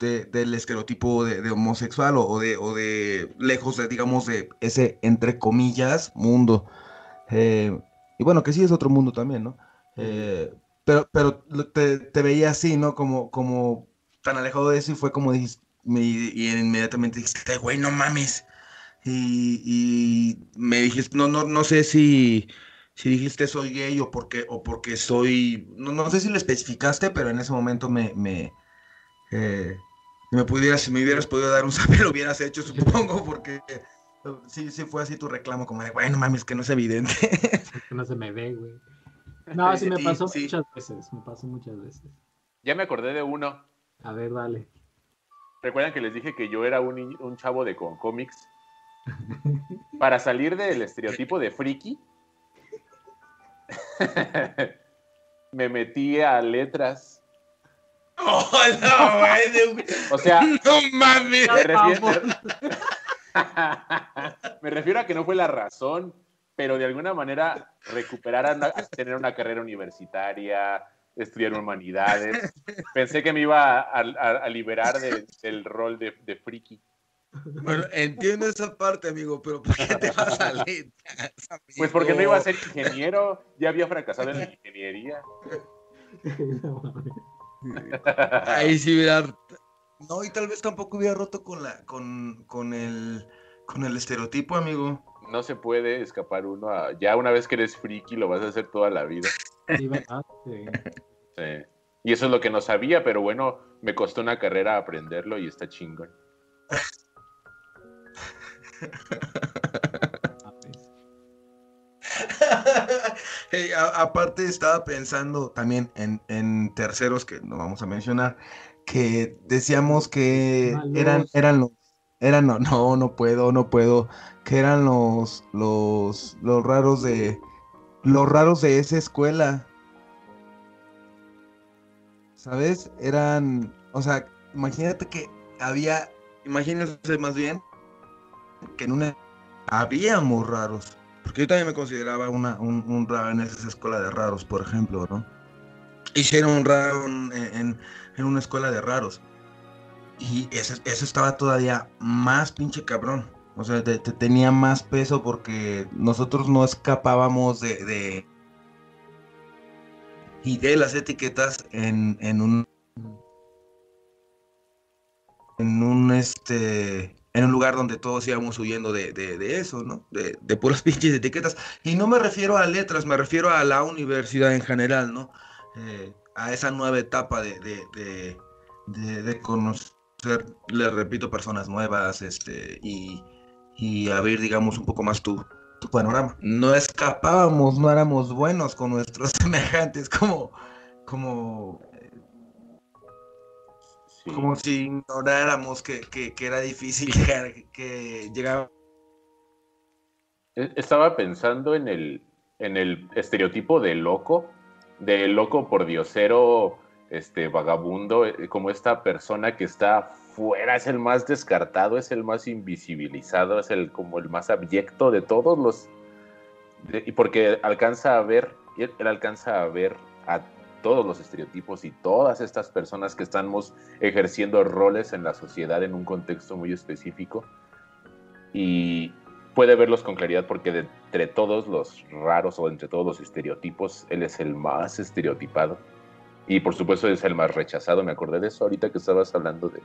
Speaker 3: del estereotipo de, homosexual o, de, o de lejos de, digamos, de ese, entre comillas, mundo. Eh, y bueno, que sí es otro mundo también, ¿no? Eh, pero pero te, te, veía así, ¿no? Como, como tan alejado de eso y fue como dijiste, y inmediatamente dijiste, güey, no mames. Y, me dijiste, no, no, no sé si, si dijiste soy gay o porque, o porque soy, no, no sé si lo especificaste, pero en ese momento me, me, eh, me pudieras, si me hubieras podido dar un saber, <laughs> lo hubieras hecho, supongo, porque sí, sí fue así tu reclamo, como de, bueno, mames, que no es evidente. <laughs>
Speaker 4: que no se me ve, güey. No, sí me pasó muchas veces, me pasó muchas veces.
Speaker 2: Ya me acordé de uno.
Speaker 4: A ver, dale.
Speaker 2: ¿Recuerdan que les dije que yo era un, un chavo de con cómics? Para salir del estereotipo de friki, <laughs> me metí a letras.
Speaker 3: Oh, no,
Speaker 2: o sea,
Speaker 3: no mames.
Speaker 2: Me refiero, <laughs> me refiero a que no fue la razón, pero de alguna manera recuperar a tener una carrera universitaria, estudiar humanidades. Pensé que me iba a, liberar del rol de, de, friki.
Speaker 3: Bueno, entiendo esa parte, amigo, pero ¿por qué te vas a leer?
Speaker 2: Pues porque no iba a ser ingeniero, ya había fracasado en la ingeniería. <laughs>
Speaker 3: Ahí sí hubiera... No, y tal vez tampoco hubiera roto con la, con, con el, con el estereotipo, amigo.
Speaker 2: No se puede escapar uno a, ya una vez que eres friki lo vas a hacer toda la vida. Sí, y eso es lo que no sabía, pero bueno, me costó una carrera aprenderlo y está chingón. <laughs> <laughs>
Speaker 3: aparte estaba pensando también en, terceros que no vamos a mencionar, que decíamos que eran, eran los, eran, no, no, no puedo, no puedo, que eran los, los, los raros de, los raros de esa escuela. ¿Sabes? Eran, o sea, imagínate que había, imagínense más bien, que en una, habíamos raros. Porque yo también me consideraba una, un, raro en esa escuela de raros, por ejemplo, ¿no? Hicieron un raro en, una escuela de raros. Y eso, estaba todavía más pinche cabrón. O sea, te, tenía más peso porque nosotros no escapábamos de y de las etiquetas en, en un en un este en un lugar donde todos íbamos huyendo de, eso, ¿no? De, de, puras <laughs> pinches etiquetas. Y no me refiero a letras, me refiero a la universidad en general, ¿no? Eh, a esa nueva etapa de, de, conocer, les repito, personas nuevas, este, y, y abrir, digamos, un poco más tu, tu panorama. No escapábamos, no éramos buenos con nuestros <laughs> semejantes, como, como, como si ignoráramos que, era difícil llegar, que llegaba.
Speaker 2: E, estaba pensando en el, en el estereotipo de loco, de loco por diosero, este vagabundo, eh, como esta persona que está fuera, es el más descartado, es el más invisibilizado, es el como el más abyecto de todos los y porque alcanza a ver, él, alcanza a ver a todos los estereotipos y todas estas personas que estamos ejerciendo roles en la sociedad en un contexto muy específico y puede verlos con claridad porque entre todos los raros o entre todos los estereotipos, él es el más estereotipado y por supuesto es el más rechazado. Me acordé de eso ahorita que estabas hablando de,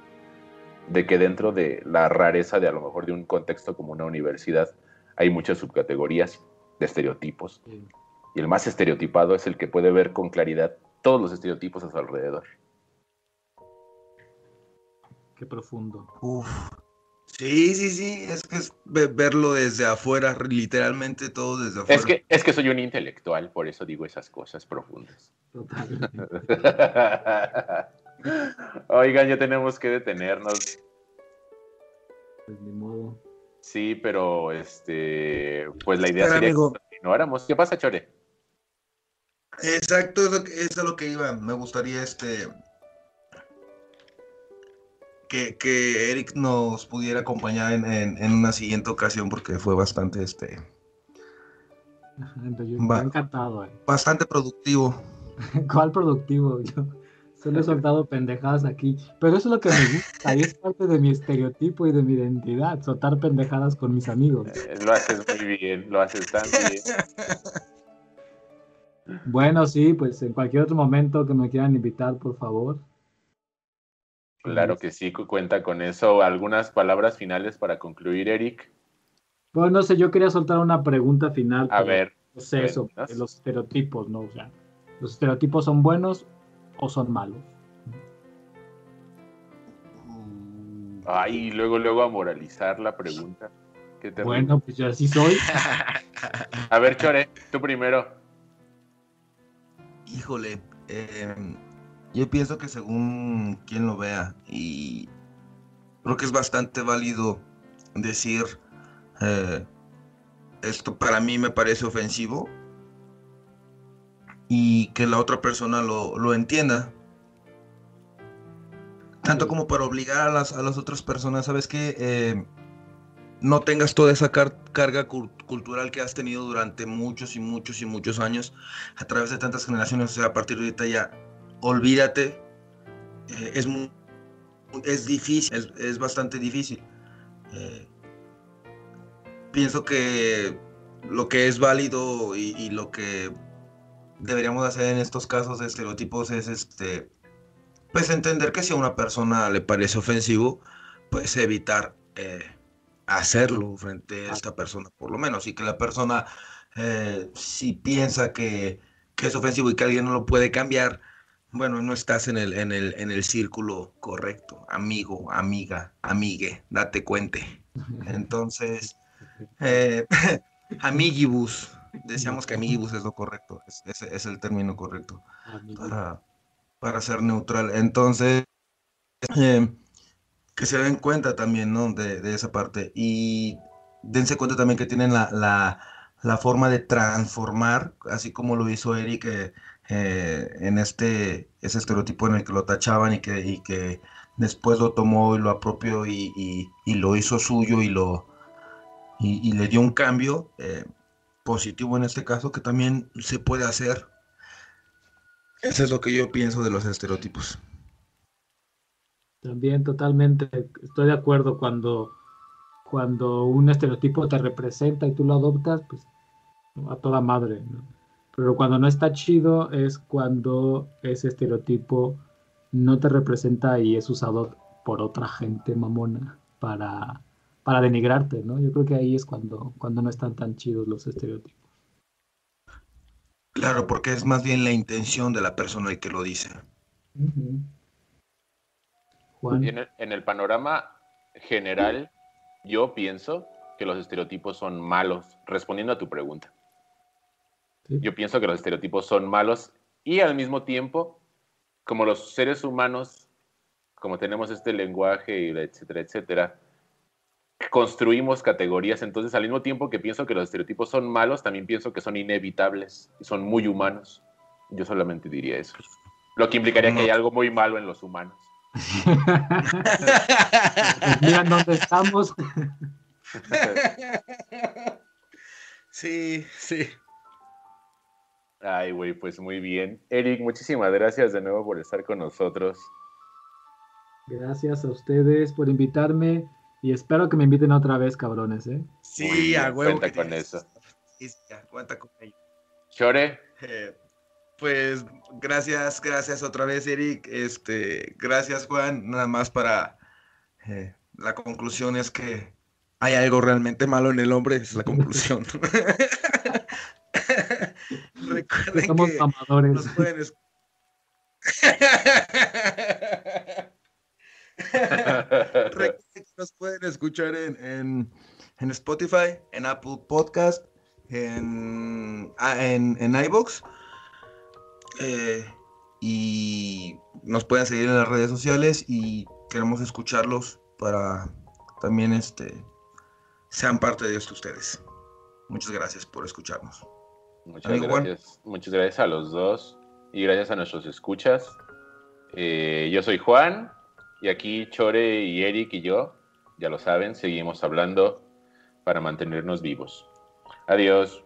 Speaker 2: de que dentro de la rareza de a lo mejor de un contexto como una universidad hay muchas subcategorías de estereotipos. Y el más estereotipado es el que puede ver con claridad todos los estereotipos a su alrededor.
Speaker 4: Qué profundo.
Speaker 3: Uf. Sí, sí, sí, es que es verlo desde afuera, literalmente todo desde afuera.
Speaker 2: Es que, es que soy un intelectual, por eso digo esas cosas profundas. <laughs> Oigan, ya tenemos que detenernos.
Speaker 4: Pues ni modo.
Speaker 2: Sí, pero este, pues la idea sería que continuáramos. ¿Qué pasa, Chore?
Speaker 3: Exacto, eso, es lo que iba. Me gustaría este que, Eric nos pudiera acompañar en, una siguiente ocasión porque fue bastante este
Speaker 4: encantado. Eh.
Speaker 3: Bastante productivo. <laughs>
Speaker 4: ¿Cuál productivo? <laughs> Yo solo he soltado pendejadas aquí. Pero eso es lo que me gusta. Y es parte de mi estereotipo y de mi identidad. Soltar pendejadas con mis amigos.
Speaker 2: Eh, lo haces muy bien. Lo haces tan bien. <laughs>
Speaker 4: Bueno, sí, pues en cualquier otro momento que me quieran invitar, por favor.
Speaker 2: Claro que sí, cuenta con eso. ¿Algunas palabras finales para concluir, Eric?
Speaker 4: Bueno, no sé, yo quería soltar una pregunta final.
Speaker 2: A ver.
Speaker 4: Sé, sobre los estereotipos, ¿no? O sea, ¿los estereotipos son buenos o son malos?
Speaker 2: Ay, luego, luego a moralizar la pregunta.
Speaker 4: bueno, pues yo así soy. <laughs>
Speaker 2: a ver, Chore, tú primero.
Speaker 3: Híjole, eh, yo pienso que según quien lo vea, y creo que es bastante válido decir, eh, esto para mí me parece ofensivo, y que la otra persona lo, entienda. Tanto como para obligar a las, a las otras personas, ¿sabes qué? Eh, no tengas toda esa carga cultural que has tenido durante muchos y muchos y muchos años a través de tantas generaciones. O sea, a partir de ahorita ya olvídate. Eh, es, es difícil, es, bastante difícil. Eh, pienso que lo que es válido y, lo que deberíamos hacer en estos casos de estereotipos es este pues entender que si a una persona le parece ofensivo, pues evitar eh, hacerlo frente a esta persona, por lo menos, y que la persona, eh, si piensa que, es ofensivo y que alguien no lo puede cambiar, bueno, no estás en el, en el, en el círculo correcto, amigo, amiga, amigue, date cuente. <laughs> Entonces, eh, <laughs> amigibus, decíamos que amigibus es lo correcto, es, es, el término correcto para, para, ser neutral. Entonces, eh, que se den cuenta también, ¿no? De, esa parte. Y dense cuenta también que tienen la, forma de transformar, así como lo hizo Eric eh, eh, en este ese estereotipo en el que lo tachaban y que, que después lo tomó y lo apropió y, lo hizo suyo y lo y, le dio un cambio eh, positivo en este caso que también se puede hacer. Eso es lo que yo pienso de los estereotipos.
Speaker 4: También totalmente estoy de acuerdo cuando, cuando un estereotipo te representa y tú lo adoptas, pues a toda madre, Pero cuando no está chido es cuando ese estereotipo no te representa y es usado por otra gente mamona para, para denigrarte, ¿no? Yo creo que ahí es cuando, cuando no están tan chidos los estereotipos.
Speaker 3: Claro, porque es más bien la intención de la persona el que lo dice.
Speaker 2: En el, panorama general, yo pienso que los estereotipos son malos, respondiendo a tu pregunta. Yo pienso que los estereotipos son malos y al mismo tiempo, como los seres humanos, como tenemos este lenguaje, etcétera, etcétera, construimos categorías. Entonces, al mismo tiempo que pienso que los estereotipos son malos, también pienso que son inevitables y son muy humanos. Yo solamente diría eso. Lo que implicaría que hay algo muy malo en los humanos.
Speaker 4: Mira dónde estamos.
Speaker 3: sí, sí.
Speaker 2: Ay, güey, pues muy bien. Eric, muchísimas gracias de nuevo por estar con nosotros.
Speaker 4: Gracias a ustedes por invitarme y espero que me inviten otra vez, cabrones, ¿eh?
Speaker 3: Sí, a huevo.
Speaker 2: Cuenta con eso.
Speaker 3: Sí, cuenta con ello.
Speaker 2: Chore.
Speaker 3: Eh, pues gracias, gracias otra vez, Eric. Este, gracias, Juan. Nada más para eh, la conclusión es que hay algo realmente malo en el hombre, es la conclusión. <laughs> <laughs>
Speaker 4: somos amadores.
Speaker 3: Nos pueden, <laughs> nos pueden escuchar en, en, Spotify, en Apple Podcast, en, ah, en, en iBox. Eh, y nos pueden seguir en las redes sociales y queremos escucharlos para también este sean parte de esto ustedes. Muchas gracias por escucharnos.
Speaker 2: Muchas gracias. Muchas gracias a los dos y gracias a nuestros escuchas. Eh, yo soy Juan y aquí Chore y Eric y yo, ya lo saben, seguimos hablando para mantenernos vivos. Adiós.